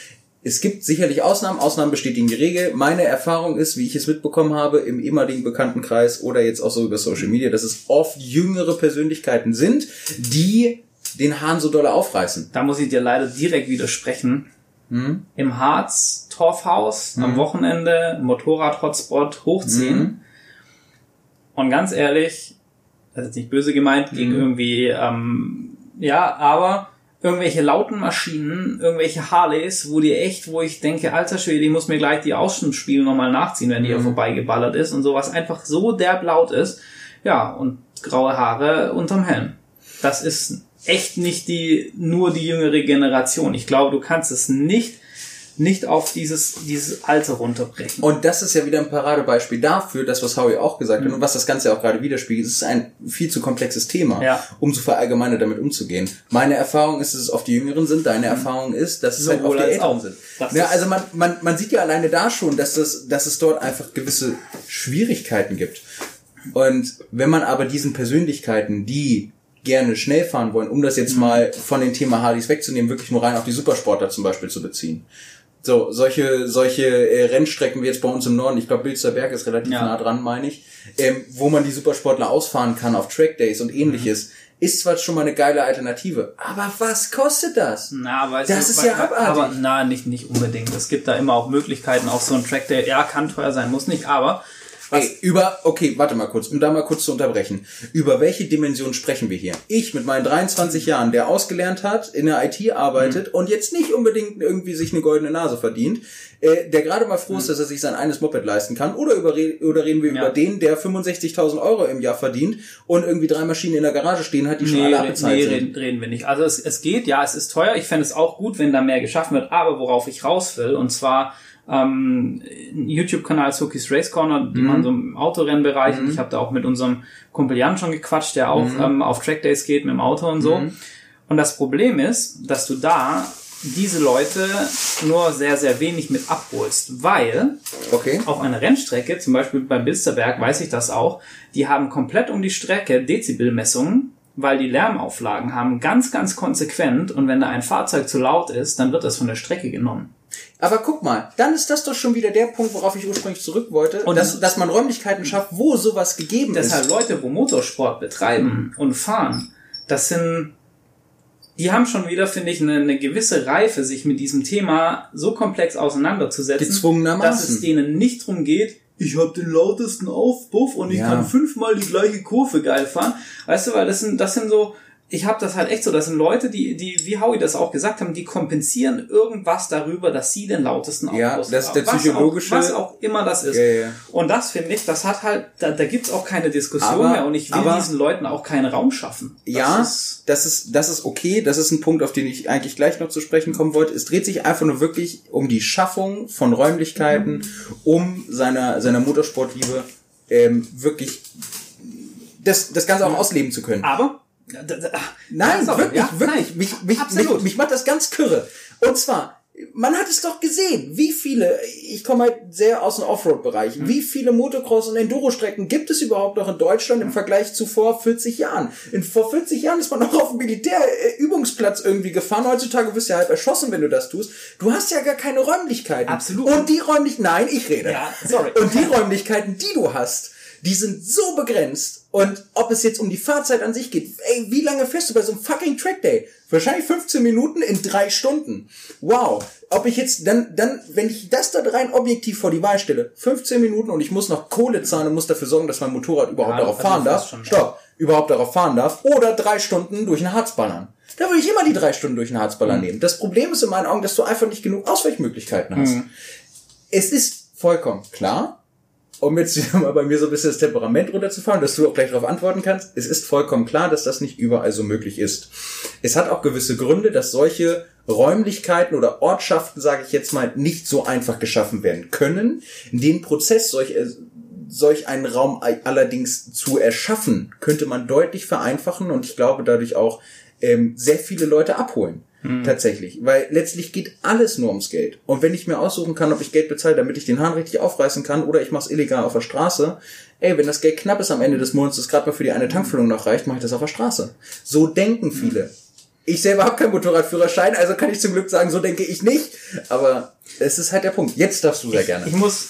Es gibt sicherlich Ausnahmen, Ausnahmen bestätigen die Regel. Meine Erfahrung ist, wie ich es mitbekommen habe, im ehemaligen Bekanntenkreis oder jetzt auch so über Social Media, dass es oft jüngere Persönlichkeiten sind, die den Hahn so dolle aufreißen. Da muss ich dir leider direkt widersprechen. Hm? Im Harz, Torfhaus, am Wochenende, Motorrad-Hotspot hochziehen. Mhm. Und ganz ehrlich, das ist jetzt nicht böse gemeint, gegen Mhm. irgendwie, ähm, ja, aber irgendwelche lauten Maschinen, irgendwelche Harleys, wo die echt, wo ich denke, alter Schwede, ich muss mir gleich die Außenspiele nochmal nachziehen, wenn die Mhm. hier vorbeigeballert ist und sowas einfach so derb laut ist. Ja, und graue Haare unterm Helm. Das ist echt nicht die, nur die jüngere Generation. Ich glaube, du kannst es nicht, nicht auf dieses, dieses Alter runterbrechen. Und das ist ja wieder ein Paradebeispiel dafür, das, was Howie auch gesagt hat und was das Ganze auch gerade widerspiegelt. Es ist ein viel zu komplexes Thema, Ja. um so verallgemeiner damit umzugehen. Meine Erfahrung ist, dass es oft die Jüngeren sind. Deine Erfahrung ist, dass es halt Sowohl oft die Älteren sind. Ja, also man, man, man sieht ja alleine da schon, dass, das, dass es dort einfach gewisse Schwierigkeiten gibt. Und wenn man aber diesen Persönlichkeiten, die gerne schnell fahren wollen, um das jetzt Mhm. mal von dem Thema Hardys wegzunehmen, wirklich nur rein auf die Supersportler zum Beispiel zu beziehen. So, solche, solche äh, Rennstrecken wie jetzt bei uns im Norden, ich glaube, Bilster Berg ist relativ Ja. nah dran, meine ich, ähm, wo man die Supersportler ausfahren kann auf Trackdays und ähnliches, ist zwar schon mal eine geile Alternative, aber was kostet das? Na, weißt Das du, ist ja abartig. Aber na, nicht, nicht unbedingt. Es gibt da immer auch Möglichkeiten, auch so ein Track, der ja kann teuer sein, muss nicht, aber Ey, über, okay, warte mal kurz, um da mal kurz zu unterbrechen. Über welche Dimension sprechen wir hier? Ich mit meinen 23 Jahren, der ausgelernt hat, in der IT arbeitet mhm. und jetzt nicht unbedingt irgendwie sich eine goldene Nase verdient, äh, der gerade mal froh ist, mhm. dass er sich sein eines Moped leisten kann. Oder, über, oder reden wir ja. über den, der 65.000 Euro im Jahr verdient und irgendwie drei Maschinen in der Garage stehen hat, die nee, schon alle abbezahlt nee, sind. Reden, reden wir nicht. Also es, es geht, ja, es ist teuer. Ich fände es auch gut, wenn da mehr geschaffen wird. Aber worauf ich raus will, und zwar ähm, YouTube-Kanal Sokis Race Corner, die mhm. man so im Autorennbereich. Mhm. Ich habe da auch mit unserem Kumpel Jan schon gequatscht, der auch mhm. ähm, auf Trackdays geht mit dem Auto und so. Mhm. Und das Problem ist, dass du da diese Leute nur sehr, sehr wenig mit abholst, weil okay. auf einer Rennstrecke, zum Beispiel beim Bilsterberg weiß ich das auch, die haben komplett um die Strecke Dezibelmessungen, weil die Lärmauflagen haben ganz, ganz konsequent und wenn da ein Fahrzeug zu laut ist, dann wird das von der Strecke genommen. Aber guck mal, dann ist das doch schon wieder der Punkt, worauf ich ursprünglich zurück wollte, und dass, dass man Räumlichkeiten schafft, wo sowas gegeben deshalb ist. Deshalb Leute, wo Motorsport betreiben mhm. und fahren, das sind, die haben schon wieder, finde ich, eine, eine, gewisse Reife, sich mit diesem Thema so komplex auseinanderzusetzen, dass es denen nicht drum geht, ich habe den lautesten Aufpuff und ich ja. kann fünfmal die gleiche Kurve geil fahren. Weißt du, weil das sind, das sind so, ich habe das halt echt so, das sind Leute, die, die, wie Howie das auch gesagt haben, die kompensieren irgendwas darüber, dass sie den lautesten Aufguss Ja, das ist der psychologische... Was auch, was auch immer das ist. Ja, ja. Und das finde ich, das hat halt, da, da gibt's auch keine Diskussion aber, mehr und ich will aber, diesen Leuten auch keinen Raum schaffen. Das ja, ist, das ist, das ist okay, das ist ein Punkt, auf den ich eigentlich gleich noch zu sprechen kommen wollte. Es dreht sich einfach nur wirklich um die Schaffung von Räumlichkeiten, mhm. um seiner, seiner Motorsportliebe ähm, wirklich das, das Ganze auch ausleben zu können. Aber Nein, sorry, wirklich, ja? wirklich. Nein, mich, mich, mich, mich macht das ganz kürre. Und zwar, man hat es doch gesehen, wie viele, ich komme halt sehr aus dem Offroad-Bereich, mhm. wie viele Motocross- und Enduro-Strecken gibt es überhaupt noch in Deutschland im Vergleich zu vor 40 Jahren? In, vor 40 Jahren ist man noch auf dem Militärübungsplatz irgendwie gefahren. Heutzutage wirst du ja halb erschossen, wenn du das tust. Du hast ja gar keine Räumlichkeiten. Absolut. Und die Räumlichkeiten, nein, ich rede. Ja, sorry. Und die Räumlichkeiten, die du hast, die sind so begrenzt. Und ob es jetzt um die Fahrzeit an sich geht, ey, wie lange fährst du bei so einem fucking Track Day? Wahrscheinlich 15 Minuten in drei Stunden. Wow. Ob ich jetzt dann, dann, wenn ich das da rein objektiv vor die Wahl stelle, 15 Minuten und ich muss noch Kohle zahlen und muss dafür sorgen, dass mein Motorrad überhaupt ja, darauf also fahren darf. Stopp. Überhaupt darauf fahren darf. Oder drei Stunden durch ein Harz ballern. Da würde ich immer die drei Stunden durch ein Harzballer mhm. nehmen. Das Problem ist in meinen Augen, dass du einfach nicht genug Ausweichmöglichkeiten hast. Mhm. Es ist vollkommen klar, um jetzt mal bei mir so ein bisschen das Temperament runterzufahren, dass du auch gleich darauf antworten kannst, es ist vollkommen klar, dass das nicht überall so möglich ist. Es hat auch gewisse Gründe, dass solche Räumlichkeiten oder Ortschaften, sage ich jetzt mal, nicht so einfach geschaffen werden können. Den Prozess, solch, äh, solch einen Raum allerdings zu erschaffen, könnte man deutlich vereinfachen und ich glaube dadurch auch ähm, sehr viele Leute abholen. Mhm. Tatsächlich. Weil letztlich geht alles nur ums Geld. Und wenn ich mir aussuchen kann, ob ich Geld bezahle, damit ich den Hahn richtig aufreißen kann, oder ich mache es illegal auf der Straße, ey, wenn das Geld knapp ist am Ende des Monats, das gerade mal für die eine Tankfüllung noch reicht, mache ich das auf der Straße. So denken viele. Ich selber habe keinen Motorradführerschein, also kann ich zum Glück sagen, so denke ich nicht. Aber es ist halt der Punkt. Jetzt darfst du sehr ich, gerne. Ich muss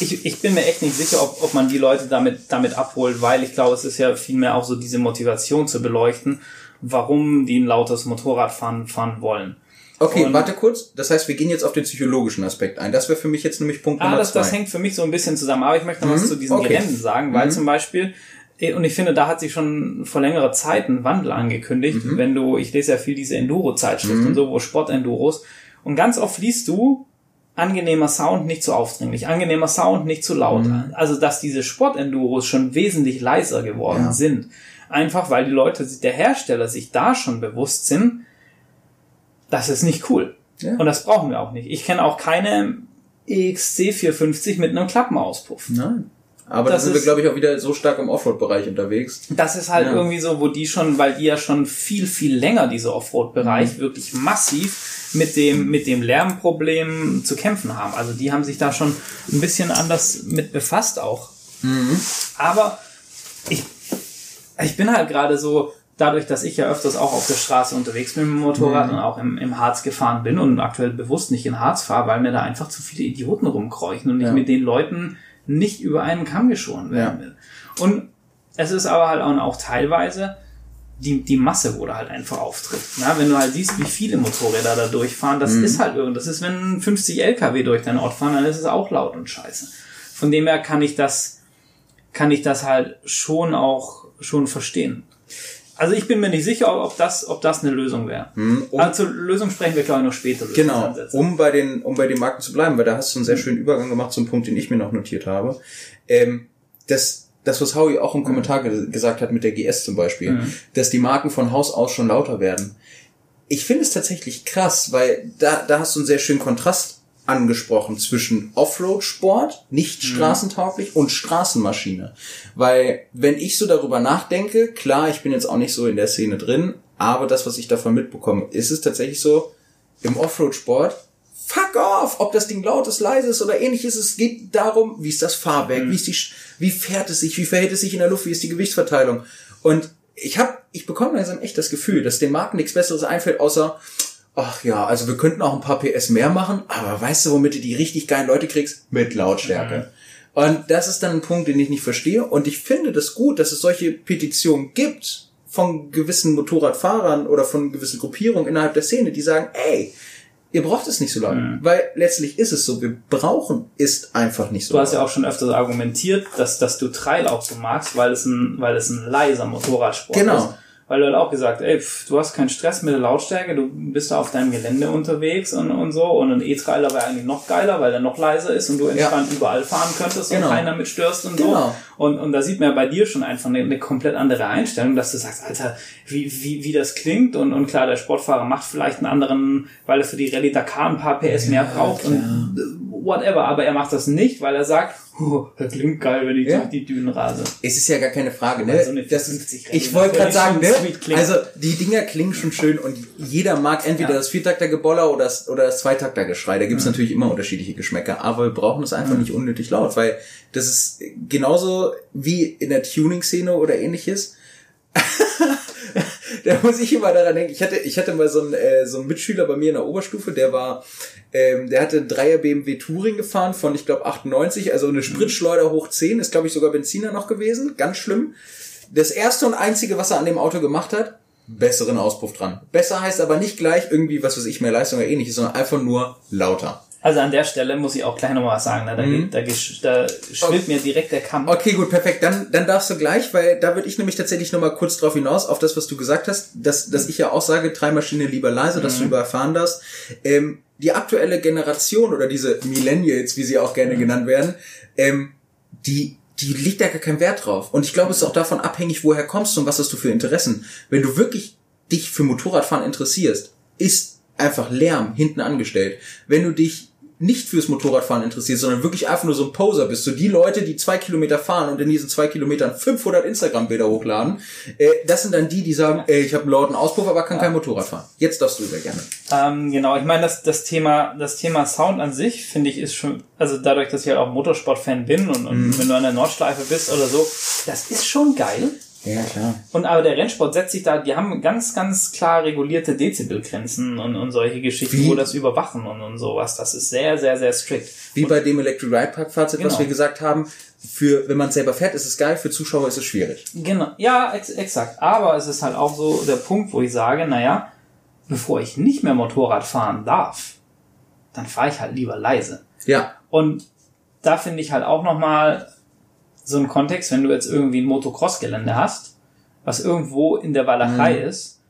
ich, ich bin mir echt nicht sicher, ob, ob man die Leute damit, damit abholt, weil ich glaube, es ist ja vielmehr auch so diese Motivation zu beleuchten warum die ein lautes Motorrad fahren, fahren wollen. Okay, und warte kurz. Das heißt, wir gehen jetzt auf den psychologischen Aspekt ein. Das wäre für mich jetzt nämlich Punkt ah, Nummer das, zwei. Das hängt für mich so ein bisschen zusammen. Aber ich möchte noch mhm. was zu diesen okay. Geränden sagen, weil mhm. zum Beispiel, eh, und ich finde, da hat sich schon vor längerer Zeit ein Wandel angekündigt. Mhm. Wenn du, ich lese ja viel diese Enduro-Zeitschriften mhm. und so, wo Sport-Enduros. Und ganz oft liest du, angenehmer Sound nicht zu aufdringlich, angenehmer Sound nicht zu laut. Mhm. Also, dass diese Sport-Enduros schon wesentlich leiser geworden ja. sind. Einfach weil die Leute, der Hersteller sich da schon bewusst sind, das ist nicht cool. Ja. Und das brauchen wir auch nicht. Ich kenne auch keine EXC 450 mit einem Klappenauspuff. Nein. Aber da sind wir, glaube ich, auch wieder so stark im Offroad-Bereich unterwegs. Das ist halt ja. irgendwie so, wo die schon, weil die ja schon viel, viel länger, diese Offroad-Bereich, mhm. wirklich massiv mit dem, mit dem Lärmproblem zu kämpfen haben. Also die haben sich da schon ein bisschen anders mit befasst auch. Mhm. Aber ich ich bin halt gerade so, dadurch, dass ich ja öfters auch auf der Straße unterwegs bin mit dem Motorrad mhm. und auch im, im Harz gefahren bin und aktuell bewusst nicht in Harz fahre, weil mir da einfach zu viele Idioten rumkreuchen und ja. ich mit den Leuten nicht über einen Kamm geschoren werden will. Ja. Und es ist aber halt auch, auch teilweise die, die Masse, wo da halt einfach auftritt. Na, wenn du halt siehst, wie viele Motorräder da durchfahren, das mhm. ist halt irgend, das ist, wenn 50 LKW durch deinen Ort fahren, dann ist es auch laut und scheiße. von dem her kann ich das, kann ich das halt schon auch schon verstehen. Also ich bin mir nicht sicher, ob das, ob das eine Lösung wäre. Hm, um, also zur Lösung sprechen wir, glaube ich, noch später. Genau, um bei, den, um bei den Marken zu bleiben, weil da hast du einen sehr schönen Übergang gemacht zum Punkt, den ich mir noch notiert habe. Ähm, das, das, was Howie auch im Kommentar ge gesagt hat mit der GS zum Beispiel, mhm. dass die Marken von Haus aus schon lauter werden. Ich finde es tatsächlich krass, weil da, da hast du einen sehr schönen Kontrast angesprochen zwischen Offroad-Sport, nicht mhm. straßentauglich, und Straßenmaschine. Weil, wenn ich so darüber nachdenke, klar, ich bin jetzt auch nicht so in der Szene drin, aber das, was ich davon mitbekomme, ist es tatsächlich so, im Offroad-Sport, fuck off, ob das Ding laut ist, leise ist oder ähnliches, es geht darum, wie ist das Fahrwerk, mhm. wie ist die, wie fährt es sich, wie verhält es sich in der Luft, wie ist die Gewichtsverteilung. Und ich hab, ich bekomme langsam echt das Gefühl, dass den Marken nichts Besseres einfällt, außer, ach ja, also wir könnten auch ein paar PS mehr machen, aber weißt du, womit du die richtig geilen Leute kriegst? Mit Lautstärke. Mhm. Und das ist dann ein Punkt, den ich nicht verstehe. Und ich finde das gut, dass es solche Petitionen gibt von gewissen Motorradfahrern oder von gewissen Gruppierungen innerhalb der Szene, die sagen, ey, ihr braucht es nicht so laut. Mhm. Weil letztlich ist es so, wir brauchen ist einfach nicht so Du hast ja auch schon öfters argumentiert, dass, dass du Trail auch so magst, weil es ein, weil es ein leiser Motorradsport genau. ist weil du halt auch gesagt, ey, pff, du hast keinen Stress mit der Lautstärke, du bist da auf deinem Gelände unterwegs und, und so und ein E-Trailer wäre eigentlich noch geiler, weil der noch leiser ist und du entspannt ja. überall fahren könntest genau. und keiner mit störst und genau. so. Und, und da sieht man ja bei dir schon einfach eine, eine komplett andere Einstellung, dass du sagst, Alter, wie, wie, wie das klingt und, und klar, der Sportfahrer macht vielleicht einen anderen, weil er für die Rallye Dakar ein paar PS ja, mehr braucht klar. und whatever, aber er macht das nicht, weil er sagt, oh, das klingt geil, wenn ich ja. durch die Dünen rase. Es ist ja gar keine Frage, ne? So das, ich wollte gerade sagen, ne? Also die Dinger klingen schon schön und jeder mag entweder ja. das Viertakter-Geboller oder das, oder das Zweitakter-Geschrei. Da gibt's mhm. natürlich immer unterschiedliche Geschmäcker, aber wir brauchen es einfach mhm. nicht unnötig laut, weil das ist genauso wie in der Tuning-Szene oder ähnliches. da muss ich immer daran denken. Ich hatte, ich hatte mal so einen, äh, so einen Mitschüler bei mir in der Oberstufe, der war, ähm, der hatte einen Dreier BMW Touring gefahren von, ich glaube, 98, also eine Spritschleuder hoch 10, ist, glaube ich, sogar Benziner noch gewesen. Ganz schlimm. Das erste und einzige, was er an dem Auto gemacht hat, besseren Auspuff dran. Besser heißt aber nicht gleich irgendwie, was weiß ich, mehr Leistung oder ähnliches, sondern einfach nur lauter. Also an der Stelle muss ich auch gleich nochmal was sagen. Ne? Da, mhm. da, da, da schwillt okay. mir direkt der Kamm. Okay, gut, perfekt. Dann, dann darfst du gleich, weil da würde ich nämlich tatsächlich nochmal kurz drauf hinaus, auf das, was du gesagt hast, dass, dass ich ja auch sage, Treibmaschine lieber leise, mhm. dass du überfahren mhm. darfst. Ähm, die aktuelle Generation oder diese Millennials, wie sie auch gerne mhm. genannt werden, ähm, die die liegt da gar kein Wert drauf. Und ich glaube, es ist auch davon abhängig, woher kommst du und was hast du für Interessen. Wenn du wirklich dich für Motorradfahren interessierst, ist einfach Lärm hinten angestellt. Wenn du dich nicht fürs Motorradfahren interessiert, sondern wirklich einfach nur so ein Poser bist. So die Leute, die zwei Kilometer fahren und in diesen zwei Kilometern 500 Instagram-Bilder hochladen, äh, das sind dann die, die sagen, ey, ich habe einen lauten Auspuff, aber kann ja. kein Motorrad fahren. Jetzt darfst du sehr gerne. Ähm, genau, ich meine, das, das Thema, das Thema Sound an sich, finde ich, ist schon, also dadurch, dass ich halt auch Motorsport-Fan bin und, und mhm. wenn du an der Nordschleife bist oder so, das ist schon geil. Ja, klar. Und aber der Rennsport setzt sich da, die haben ganz, ganz klar regulierte Dezibelgrenzen und, und solche Geschichten, Wie? wo das überwachen und, und sowas. Das ist sehr, sehr, sehr strikt. Wie und bei dem Electric Ride Park Fahrzeug, genau. was wir gesagt haben, für, wenn man selber fährt, ist es geil, für Zuschauer ist es schwierig. Genau, ja, ex exakt. Aber es ist halt auch so der Punkt, wo ich sage, naja, bevor ich nicht mehr Motorrad fahren darf, dann fahre ich halt lieber leise. Ja. Und da finde ich halt auch nochmal, so ein Kontext, wenn du jetzt irgendwie ein Motocross-Gelände hast, was irgendwo in der Walachei mhm. ist,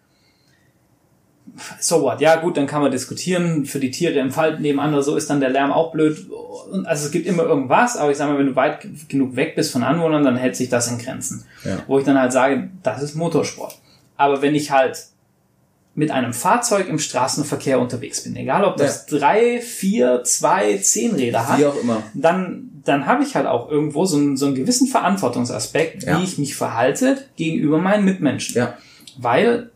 so what, ja gut, dann kann man diskutieren, für die Tiere im Fall nebenan oder so ist dann der Lärm auch blöd. Also es gibt immer irgendwas, aber ich sage mal, wenn du weit genug weg bist von Anwohnern, dann hält sich das in Grenzen. Ja. Wo ich dann halt sage, das ist Motorsport. Aber wenn ich halt mit einem Fahrzeug im Straßenverkehr unterwegs bin, egal ob das ja. drei, vier, zwei, zehn Räder hat, Wie auch immer. dann, dann habe ich halt auch irgendwo so einen, so einen gewissen Verantwortungsaspekt, ja. wie ich mich verhalte gegenüber meinen Mitmenschen. Ja. Weil,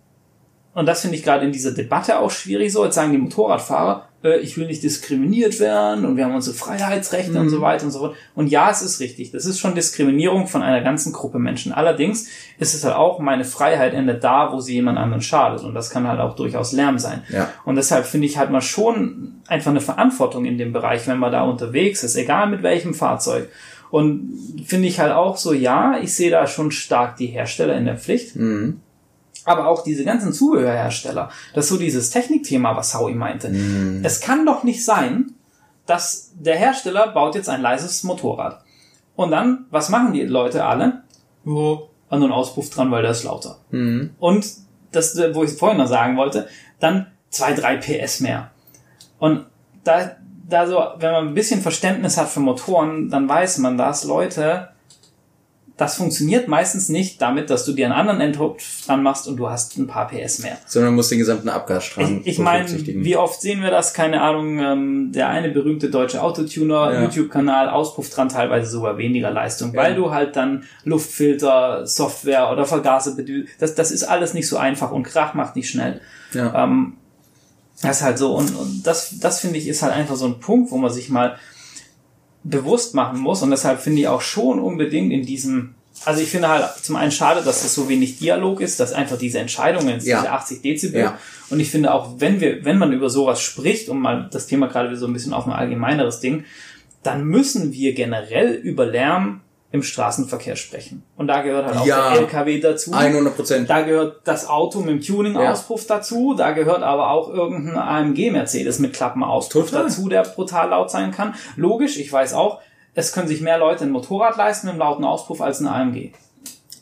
und das finde ich gerade in dieser Debatte auch schwierig so, jetzt sagen die Motorradfahrer, äh, ich will nicht diskriminiert werden und wir haben unsere Freiheitsrechte mhm. und so weiter und so fort. Und ja, es ist richtig. Das ist schon Diskriminierung von einer ganzen Gruppe Menschen. Allerdings ist es halt auch, meine Freiheit endet da, wo sie jemand anderen schadet. Und das kann halt auch durchaus Lärm sein. Ja. Und deshalb finde ich halt mal schon einfach eine Verantwortung in dem Bereich, wenn man da unterwegs ist, egal mit welchem Fahrzeug. Und finde ich halt auch so, ja, ich sehe da schon stark die Hersteller in der Pflicht. Mhm aber auch diese ganzen Zubehörhersteller, das ist so dieses Technikthema, was Howie meinte. Mm. Es kann doch nicht sein, dass der Hersteller baut jetzt ein leises Motorrad. Und dann, was machen die Leute alle? Oh, an einen Auspuff dran, weil der ist lauter. Mhm. Und das, wo ich vorhin noch sagen wollte, dann zwei, drei PS mehr. Und da, da so, wenn man ein bisschen Verständnis hat für Motoren, dann weiß man, dass Leute, das funktioniert meistens nicht damit, dass du dir einen anderen Endtopf dran machst und du hast ein paar PS mehr. Sondern musst den gesamten Abgasstrang Ich, ich meine, wie oft sehen wir das? Keine Ahnung, ähm, der eine berühmte deutsche Autotuner, Ja. YouTube-Kanal, Auspuff dran, teilweise sogar weniger Leistung, weil du halt dann Luftfilter, Software oder Vergaser bedü- das, das ist alles nicht so einfach und Krach macht nicht schnell. Ja. Ähm, das ist halt so und, und das, das finde ich ist halt einfach so ein Punkt, wo man sich mal bewusst machen muss und deshalb finde ich auch schon unbedingt in diesem also ich finde halt zum einen schade, dass es so wenig Dialog ist, dass einfach diese Entscheidungen, Ja. diese 80 Dezibel. Ja. Und ich finde auch, wenn wir, wenn man über sowas spricht, um mal das Thema gerade wieder so ein bisschen auf ein allgemeineres Ding, dann müssen wir generell über Lärm im Straßenverkehr sprechen. Und da gehört halt auch Ja. der LKW dazu. 100 Prozent. Da gehört das Auto mit dem Tuning-Auspuff dazu. Da gehört aber auch irgendein AMG-Mercedes mit Klappenauspuff Total. dazu, der brutal laut sein kann. Logisch, ich weiß auch, es können sich mehr Leute ein Motorrad leisten mit einem lauten Auspuff als ein AMG.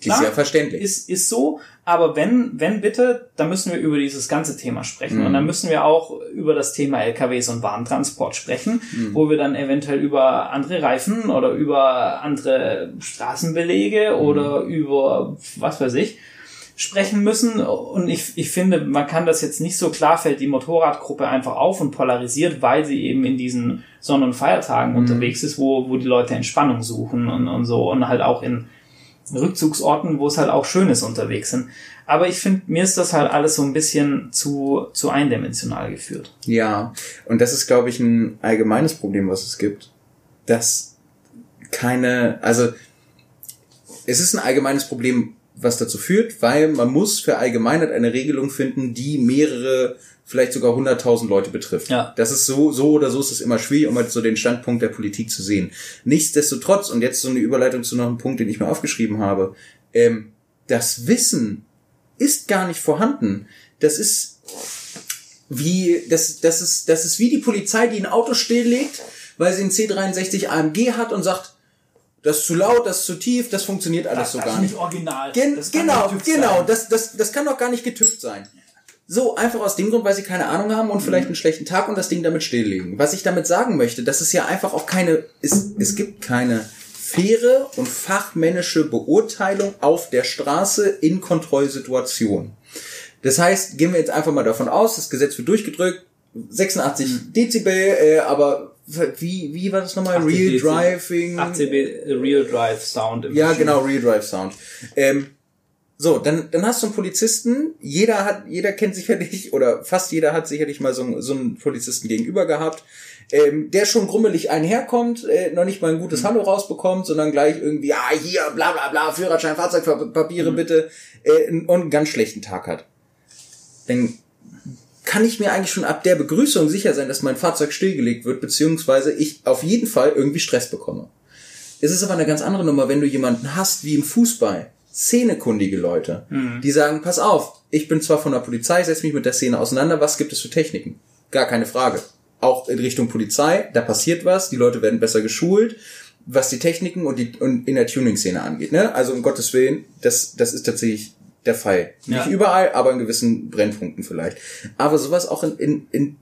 Ist ja verständlich. Ist, ist so, aber wenn, wenn bitte, dann müssen wir über dieses ganze Thema sprechen. Und Mhm. dann müssen wir auch über das Thema LKWs und Warentransport sprechen, Mhm. wo wir dann eventuell über andere Reifen oder über andere Straßenbelege Mhm. oder über was weiß ich sprechen müssen. Und ich, ich finde, man kann das jetzt nicht so klar fällt die Motorradgruppe einfach auf und polarisiert, weil sie eben in diesen Sonn- und Feiertagen unterwegs ist, wo, wo die Leute Entspannung suchen und, und so und halt auch in Rückzugsorten, wo es halt auch schön ist unterwegs sind. Aber ich finde, mir ist das halt alles so ein bisschen zu, zu eindimensional geführt. Ja, und das ist, glaube ich, ein allgemeines Problem, was es gibt, dass keine, also es ist ein allgemeines Problem, was dazu führt, weil man muss verallgemeinert eine Regelung finden, die mehrere, vielleicht sogar 100.000 Leute betrifft. Ja. Das ist so, so oder so ist es immer schwierig, um halt so den Standpunkt der Politik zu sehen. Nichtsdestotrotz, und jetzt so eine Überleitung zu noch einem Punkt, den ich mir aufgeschrieben habe, ähm, das Wissen ist gar nicht vorhanden. Das ist wie, das, das ist, das ist wie die Polizei, die ein Auto stilllegt, weil sie einen C63 AMG hat und sagt, das ist zu laut, das ist zu tief, das funktioniert alles so gar nicht. original. Gen Das genau, nicht TÜV genau, sein. das, das, das kann doch gar nicht getüft sein. So, einfach aus dem Grund, weil sie keine Ahnung haben und vielleicht einen schlechten Tag und das Ding damit stilllegen. Was ich damit sagen möchte, das ist ja einfach auch keine, es, es gibt keine faire und fachmännische Beurteilung auf der Straße in Kontrollsituationen. Das heißt, gehen wir jetzt einfach mal davon aus, das Gesetz wird durchgedrückt, 86 Dezibel, äh, aber wie, wie war das nochmal? 80 Real Dezibel. Driving? 8 dB Real Drive Sound. im Ja, Maschinen- genau, Real Drive Sound. Ähm, so, dann, dann hast du einen Polizisten. Jeder hat, jeder kennt sicherlich, oder fast jeder hat sicherlich mal so, einen- so einen Polizisten gegenüber gehabt, ähm, der schon grummelig einherkommt, äh, noch nicht mal ein gutes Hallo rausbekommt, sondern gleich irgendwie, ja, hier, bla, bla, bla, Führerschein, Fahrzeugpapiere bitte, äh, und einen ganz schlechten Tag hat. Dann kann ich mir eigentlich schon ab der Begrüßung sicher sein, dass mein Fahrzeug stillgelegt wird, beziehungsweise ich auf jeden Fall irgendwie Stress bekomme. Es ist aber eine ganz andere Nummer, wenn du jemanden hast wie im Fußball, szenekundige Leute, die sagen, pass auf, ich bin zwar von der Polizei, setze mich mit der Szene auseinander, was gibt es für Techniken? Gar keine Frage. Auch in Richtung Polizei, da passiert was, die Leute werden besser geschult, was die Techniken und die und in der Tuning-Szene angeht. Ne? Also um Gottes Willen, das, das ist tatsächlich der Fall. Ja. Nicht überall, aber in gewissen Brennpunkten vielleicht. Aber sowas auch in, in, in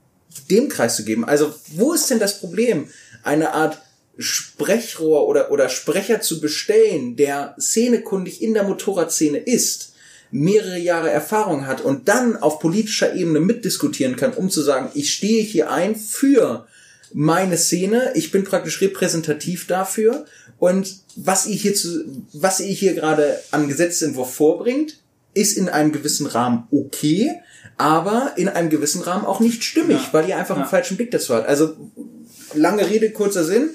dem Kreis zu geben. Also wo ist denn das Problem, eine Art Sprechrohr oder, oder Sprecher zu bestellen, der szenekundig in der Motorradszene ist, mehrere Jahre Erfahrung hat und dann auf politischer Ebene mitdiskutieren kann, um zu sagen, ich stehe hier ein für meine Szene, ich bin praktisch repräsentativ dafür und was ihr hier zu, was ihr hier gerade an Gesetzentwurf vorbringt, ist in einem gewissen Rahmen okay, aber in einem gewissen Rahmen auch nicht stimmig, Ja. weil ihr einfach einen Ja. falschen Blick dazu habt. Also lange Rede, kurzer Sinn.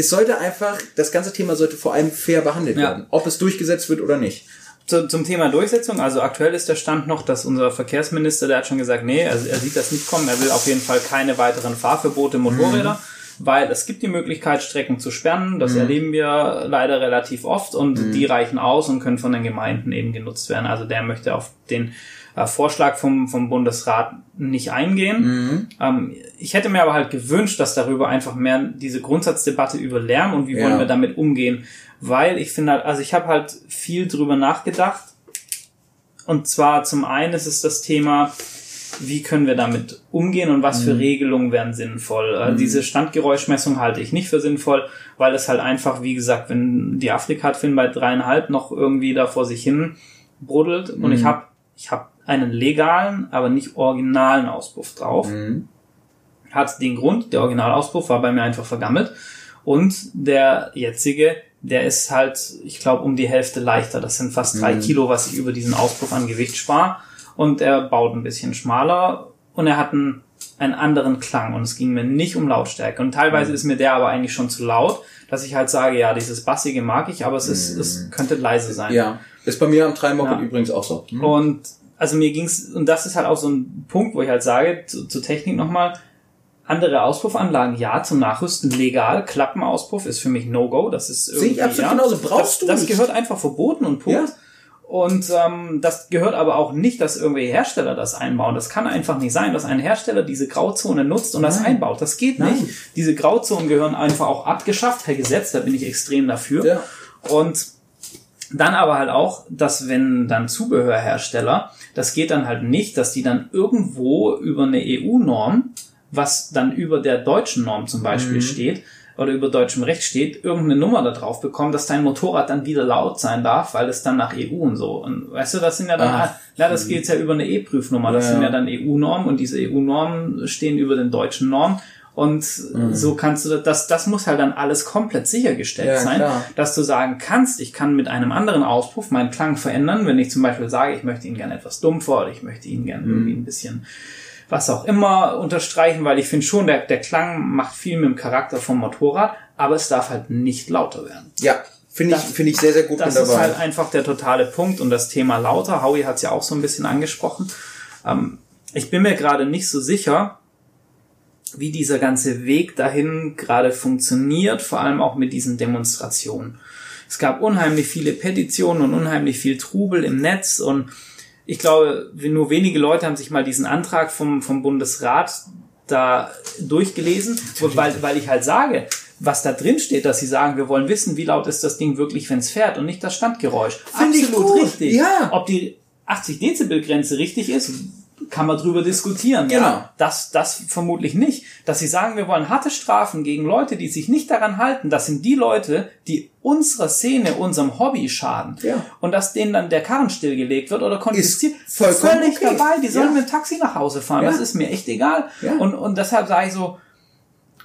Es sollte einfach, das ganze Thema sollte vor allem fair behandelt Ja. werden, ob es durchgesetzt wird oder nicht. Zu, zum Thema Durchsetzung, also aktuell ist der Stand noch, dass unser Verkehrsminister, der hat schon gesagt, nee, also er sieht das nicht kommen, er will auf jeden Fall keine weiteren Fahrverbote Motorräder, weil es gibt die Möglichkeit, Strecken zu sperren, das erleben wir leider relativ oft und die reichen aus und können von den Gemeinden eben genutzt werden. Also der möchte auf den äh, Vorschlag vom, vom Bundesrat nicht eingehen. Mhm. Ähm, ich hätte mir aber halt gewünscht, dass darüber einfach mehr diese Grundsatzdebatte über Lärm und wie Ja. wollen wir damit umgehen, weil ich finde halt, also ich habe halt viel drüber nachgedacht und zwar zum einen ist es das Thema, wie können wir damit umgehen und was für Regelungen wären sinnvoll. Äh, Diese Standgeräuschmessung halte ich nicht für sinnvoll, weil es halt einfach, wie gesagt, wenn die Afrika-Film bei dreieinhalb noch irgendwie da vor sich hin brodelt und ich habe ich hab einen legalen, aber nicht originalen Auspuff drauf. Mhm. Hat den Grund, der Originalauspuff war bei mir einfach vergammelt und der jetzige, der ist halt, ich glaube, um die Hälfte leichter. Das sind fast drei Kilo, was ich über diesen Auspuff an Gewicht spare und er baut ein bisschen schmaler und er hat einen, einen anderen Klang und es ging mir nicht um Lautstärke. Und teilweise ist mir der aber eigentlich schon zu laut, dass ich halt sage, ja, dieses Bassige mag ich, aber es ist, es könnte leise sein. Ja. Ist bei mir am Treiben-Moped Ja. übrigens auch so. Mhm. Und also mir ging's und das ist halt auch so ein Punkt, wo ich halt sage, zu, zur Technik nochmal, andere Auspuffanlagen, ja, zum Nachrüsten legal. Klappenauspuff ist für mich No-Go. Das ist irgendwie, Sehe ich absolut ja, genauso. Brauchst das, du Das nicht. gehört einfach verboten und Punkt. Ja. Und ähm, das gehört aber auch nicht, dass irgendwelche Hersteller das einbauen. Das kann einfach nicht sein, dass ein Hersteller diese Grauzone nutzt und das Nein. einbaut. Das geht Nein. nicht. Diese Grauzonen gehören einfach auch abgeschafft, per Gesetz. Da bin ich extrem dafür. Ja. Und dann aber halt auch, dass wenn dann Zubehörhersteller, das geht dann halt nicht, dass die dann irgendwo über eine EU-Norm, was dann über der deutschen Norm zum Beispiel steht, oder über deutschem Recht steht, irgendeine Nummer da drauf bekommen, dass dein Motorrad dann wieder laut sein darf, weil es dann nach EU und so. Und weißt du, das sind ja dann, Ach. ja, das geht ja über eine E-Prüfnummer. Das Ja. sind ja dann EU-Normen und diese EU-Normen stehen über den deutschen Normen. Und so kannst du das, das muss halt dann alles komplett sichergestellt Ja, sein, klar. dass du sagen kannst, ich kann mit einem anderen Auspuff meinen Klang verändern, wenn ich zum Beispiel sage, ich möchte ihn gerne etwas dumpfer oder ich möchte ihn gerne Mhm. irgendwie ein bisschen was auch immer unterstreichen, weil ich finde schon, der, der Klang macht viel mit dem Charakter vom Motorrad, aber es darf halt nicht lauter werden. Ja. Finde ich, finde ich sehr, sehr gut Das ist halt einfach der totale Punkt und das Thema lauter. Howie hat es ja auch so ein bisschen angesprochen. Ähm, ich bin mir gerade nicht so sicher, wie dieser ganze Weg dahin gerade funktioniert, vor allem auch mit diesen Demonstrationen. Es gab unheimlich viele Petitionen und unheimlich viel Trubel im Netz und ich glaube, nur wenige Leute haben sich mal diesen Antrag vom, vom Bundesrat da durchgelesen, weil, weil ich halt sage, was da drin steht, dass sie sagen, wir wollen wissen, wie laut ist das Ding wirklich, wenn es fährt und nicht das Standgeräusch. Find Absolut gut. richtig. Ja. Ob die 80 Dezibel Grenze richtig ist, kann man drüber diskutieren. Genau. Ja, das, das vermutlich nicht. Dass sie sagen, wir wollen harte Strafen gegen Leute, die sich nicht daran halten, das sind die Leute, die unserer Szene, unserem Hobby schaden. Ja. Und dass denen dann der Karren stillgelegt wird oder konfisziert. Ist vollkommen Völlig okay. dabei. Die sollen Ja. mit dem Taxi nach Hause fahren. Ja. Das ist mir echt egal. Ja. Und, und deshalb sage ich so,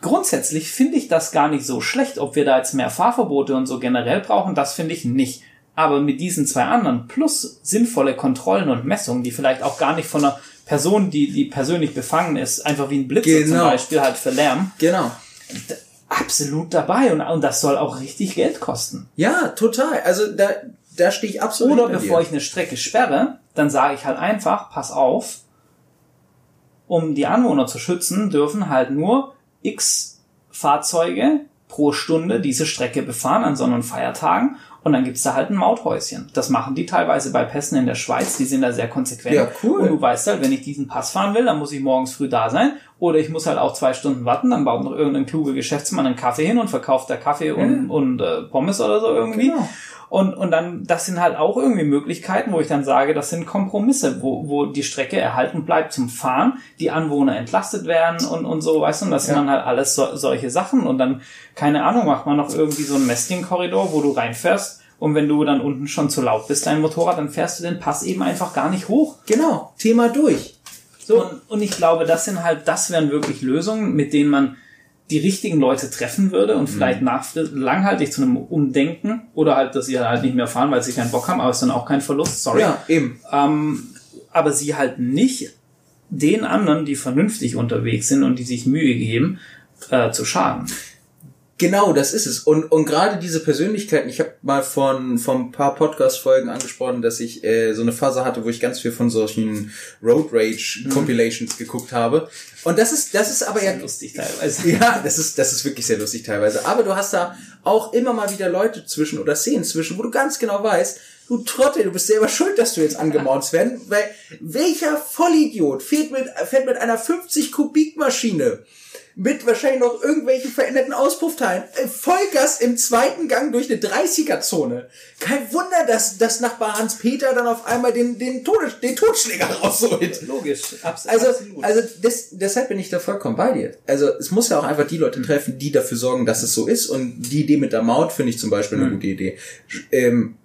grundsätzlich finde ich das gar nicht so schlecht, ob wir da jetzt mehr Fahrverbote und so generell brauchen, das finde ich nicht. Aber mit diesen zwei anderen plus sinnvolle Kontrollen und Messungen, die vielleicht auch gar nicht von einer Person, die, die persönlich befangen ist, einfach wie ein Blitzer zum Genau. Beispiel halt für Lärm, Genau. absolut dabei und, und das soll auch richtig Geld kosten. Ja, total. Also da, da stehe ich absolut Oder bevor dir. ich eine Strecke sperre, dann sage ich halt einfach, pass auf, um die Anwohner zu schützen, dürfen halt nur x Fahrzeuge pro Stunde diese Strecke befahren an Sonn- und Feiertagen und dann gibt's da halt ein Mauthäuschen. Das machen die teilweise bei Pässen in der Schweiz, die sind da sehr konsequent. Ja, cool. Und du weißt halt, wenn ich diesen Pass fahren will, dann muss ich morgens früh da sein oder ich muss halt auch zwei Stunden warten, dann baut noch irgendein kluger Geschäftsmann einen Kaffee hin und verkauft da Kaffee und, und äh, Pommes oder so irgendwie. Genau. Und, und dann, das sind halt auch irgendwie Möglichkeiten, wo ich dann sage, das sind Kompromisse, wo, wo die Strecke erhalten bleibt zum Fahren, die Anwohner entlastet werden und, und so, weißt du, und das sind Ja. dann halt alles so, solche Sachen. Und dann, keine Ahnung, macht man noch irgendwie so einen Messing-Korridor, wo du reinfährst. Und wenn du dann unten schon zu laut bist, dein Motorrad, dann fährst du den Pass eben einfach gar nicht hoch. Genau. Thema durch. So. Und, und ich glaube, das sind halt, das wären wirklich Lösungen, mit denen man die richtigen Leute treffen würde und vielleicht Mhm. nachfri- langhaltig zu einem Umdenken oder halt, dass sie halt nicht mehr fahren, weil sie keinen Bock haben, aber ist dann auch kein Verlust, sorry. Ja, eben. Ähm, aber sie halt nicht den anderen, die vernünftig unterwegs sind und die sich Mühe geben, äh, zu schaden. Genau, das ist es. Und, und gerade diese Persönlichkeiten, ich habe mal von, von ein paar Podcast-Folgen angesprochen, dass ich äh, so eine Phase hatte, wo ich ganz viel von solchen Road Rage Compilations geguckt habe. Und das ist, das ist aber ja Lustig teilweise. Ja, das ist, das ist wirklich sehr lustig teilweise. Aber du hast da auch immer mal wieder Leute zwischen oder Szenen zwischen, wo du ganz genau weißt, du Trottel, du bist selber schuld, dass du jetzt angemauzt werden, weil welcher Vollidiot fährt mit, fährt mit einer 50 Kubik Maschine mit wahrscheinlich noch irgendwelchen veränderten Auspuffteilen. Äh, Vollgas im zweiten Gang durch eine 30er-Zone. Kein Wunder, dass, dass Nachbar Hans-Peter dann auf einmal den, den, Todes, den Totschläger rausholt. Logisch, Abs also, absolut. Also des, deshalb bin ich da vollkommen bei dir. Also es muss ja auch einfach die Leute treffen, die dafür sorgen, dass es so ist. Und die Idee mit der Maut finde ich zum Beispiel eine mhm. gute Idee. Ähm,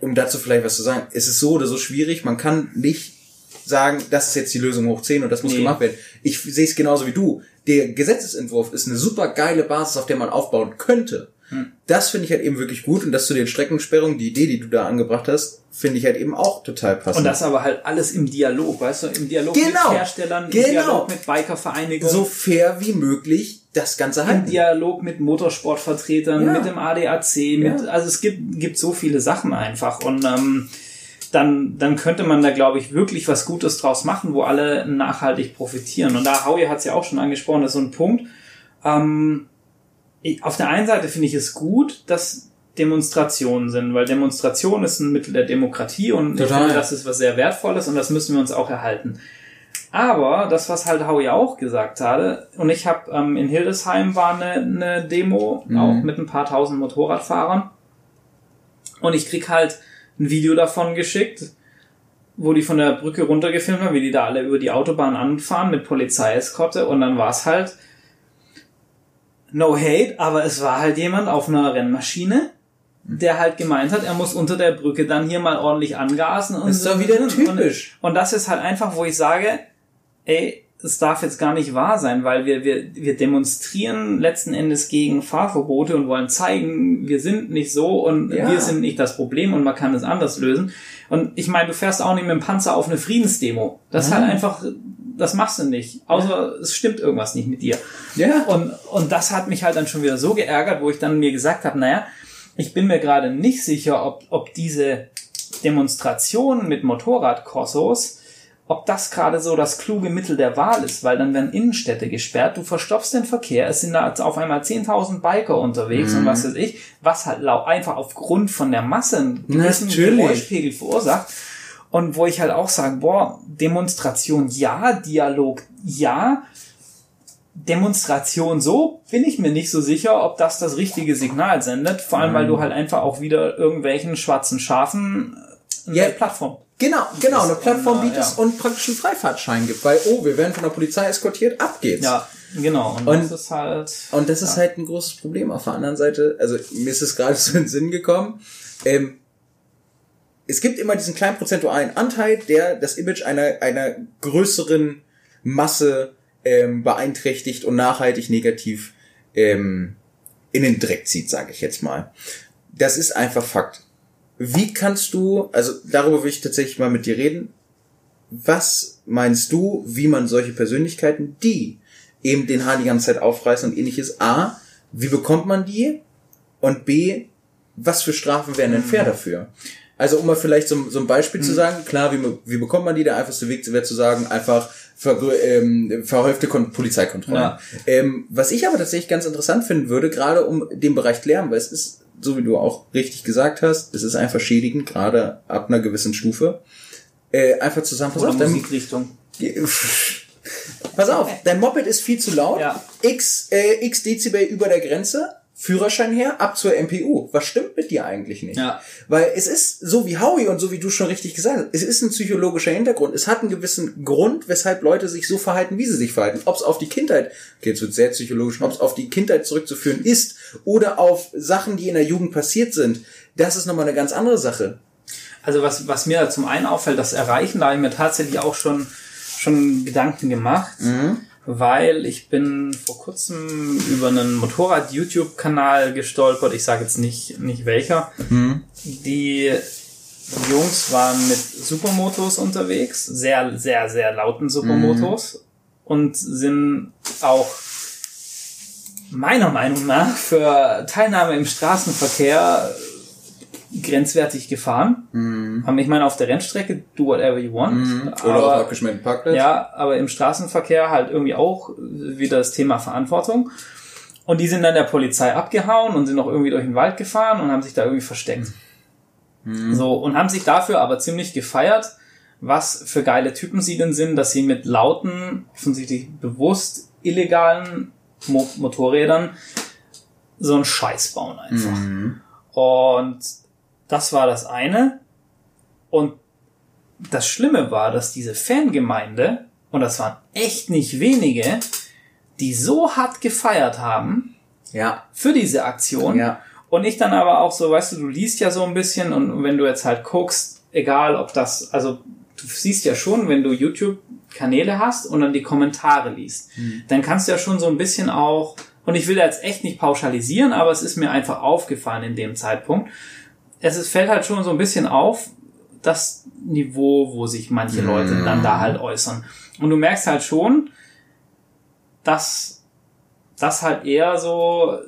um dazu vielleicht was zu sagen, es ist so oder so schwierig, man kann nicht sagen, das ist jetzt die Lösung hoch 10 und das muss nee. gemacht werden. Ich sehe es genauso wie du der Gesetzesentwurf ist eine super geile Basis, auf der man aufbauen könnte. Hm. Das finde ich halt eben wirklich gut und das zu den Streckensperrungen, die Idee, die du da angebracht hast, finde ich halt eben auch total passend. Und das aber halt alles im Dialog, weißt du, im Dialog genau. mit Herstellern, genau. im Dialog mit Bikervereinigungen. So fair wie möglich das Ganze halten. Im Dialog mit Motorsportvertretern, ja. mit dem ADAC, mit, ja. also es gibt, gibt so viele Sachen einfach und ähm, dann, dann könnte man da, glaube ich, wirklich was Gutes draus machen, wo alle nachhaltig profitieren. Und da, Howie hat es ja auch schon angesprochen, das ist so ein Punkt. Ähm, ich, auf der einen Seite finde ich es gut, dass Demonstrationen sind, weil Demonstration ist ein Mittel der Demokratie und Total. ich finde, das ist was sehr Wertvolles und das müssen wir uns auch erhalten. Aber das, was halt Howie auch gesagt hatte, und ich habe ähm, in Hildesheim war eine, eine Demo, mhm. auch mit ein paar tausend Motorradfahrern. Und ich krieg halt ein Video davon geschickt, wo die von der Brücke runtergefilmt haben, wie die da alle über die Autobahn anfahren mit Polizeieskorte und dann war es halt no hate, aber es war halt jemand auf einer Rennmaschine, der halt gemeint hat, er muss unter der Brücke dann hier mal ordentlich angasen und das ist doch wieder typisch. Und, und das ist halt einfach, wo ich sage, ey, es darf jetzt gar nicht wahr sein, weil wir, wir, wir demonstrieren letzten Endes gegen Fahrverbote und wollen zeigen, wir sind nicht so und ja. wir sind nicht das Problem und man kann es anders lösen. Und ich meine, du fährst auch nicht mit dem Panzer auf eine Friedensdemo. Das ist halt einfach, das machst du nicht. Außer ja. es stimmt irgendwas nicht mit dir. Ja. Und, und das hat mich halt dann schon wieder so geärgert, wo ich dann mir gesagt habe, naja, ich bin mir gerade nicht sicher, ob, ob diese Demonstrationen mit Motorradkorsos ob das gerade so das kluge Mittel der Wahl ist, weil dann werden Innenstädte gesperrt, du verstopfst den Verkehr, es sind da auf einmal 10.000 Biker unterwegs mhm. und was weiß ich, was halt einfach aufgrund von der Masse einen gewissen Geräuschpegel verursacht. Und wo ich halt auch sage, boah, Demonstration ja, Dialog ja, Demonstration so, bin ich mir nicht so sicher, ob das das richtige Signal sendet, vor allem mhm. weil du halt einfach auch wieder irgendwelchen schwarzen Schafen eine ja. Plattform Genau, genau, eine Plattform bietest ja. und praktisch einen Freifahrtschein gibt, weil, oh, wir werden von der Polizei eskortiert, ab geht's. Ja, genau. Und, und das ist halt. Und das ja. ist halt ein großes Problem. Auf der anderen Seite, also mir ist es gerade so in den Sinn gekommen, ähm, es gibt immer diesen kleinen prozentualen Anteil, der das Image einer, einer größeren Masse ähm, beeinträchtigt und nachhaltig negativ ähm, in den Dreck zieht, sage ich jetzt mal. Das ist einfach Fakt. Wie kannst du, also darüber will ich tatsächlich mal mit dir reden. Was meinst du, wie man solche Persönlichkeiten, die eben den Haar die ganze Zeit aufreißen und ähnliches, A, wie bekommt man die? Und B, was für Strafen wären denn fair dafür? Also um mal vielleicht so, so ein Beispiel mhm. zu sagen, klar, wie, wie bekommt man die? Der einfachste Weg wäre zu sagen, einfach ver, ähm, verhäufte Kon Polizeikontrollen. Ja. Ähm, was ich aber tatsächlich ganz interessant finden würde, gerade um den Bereich Lärm, weil es ist so wie du auch richtig gesagt hast, es ist einfach schädigend, gerade ab einer gewissen Stufe. Äh, einfach zusammen, pass Oder auf, Musikrichtung. pass auf, dein Moped ist viel zu laut, ja. x, äh, x Dezibel über der Grenze, Führerschein her, ab zur MPU. Was stimmt mit dir eigentlich nicht? Ja. Weil es ist so wie Howie und so wie du schon richtig gesagt hast, es ist ein psychologischer Hintergrund. Es hat einen gewissen Grund, weshalb Leute sich so verhalten, wie sie sich verhalten. Ob es auf die Kindheit, okay, jetzt wird sehr psychologisch, ob es auf die Kindheit zurückzuführen ist oder auf Sachen, die in der Jugend passiert sind, das ist nochmal eine ganz andere Sache. Also was, was mir zum einen auffällt, das Erreichen, da habe ich mir tatsächlich auch schon, schon Gedanken gemacht. Mhm weil ich bin vor kurzem über einen Motorrad-YouTube-Kanal gestolpert. Ich sage jetzt nicht, nicht welcher. Mhm. Die Jungs waren mit Supermotos unterwegs, sehr, sehr, sehr lauten Supermotos mhm. und sind auch meiner Meinung nach für Teilnahme im Straßenverkehr grenzwertig gefahren. Mhm. Ich meine, auf der Rennstrecke, do whatever you want. Mhm. Oder aber, auf abgeschmierten Parkplatz. Ja, aber im Straßenverkehr halt irgendwie auch wieder das Thema Verantwortung. Und die sind dann der Polizei abgehauen und sind noch irgendwie durch den Wald gefahren und haben sich da irgendwie versteckt. Mhm. So, und haben sich dafür aber ziemlich gefeiert, was für geile Typen sie denn sind, dass sie mit lauten, offensichtlich bewusst illegalen Mo Motorrädern so einen Scheiß bauen einfach. Mhm. Und das war das eine. Und das Schlimme war, dass diese Fangemeinde, und das waren echt nicht wenige, die so hart gefeiert haben ja. für diese Aktion. Ja. Und ich dann aber auch so, weißt du, du liest ja so ein bisschen und wenn du jetzt halt guckst, egal ob das, also du siehst ja schon, wenn du YouTube-Kanäle hast und dann die Kommentare liest, mhm. dann kannst du ja schon so ein bisschen auch, und ich will jetzt echt nicht pauschalisieren, aber es ist mir einfach aufgefallen in dem Zeitpunkt. Es ist, fällt halt schon so ein bisschen auf, das Niveau, wo sich manche Leute mhm. dann da halt äußern. Und du merkst halt schon, dass das halt eher so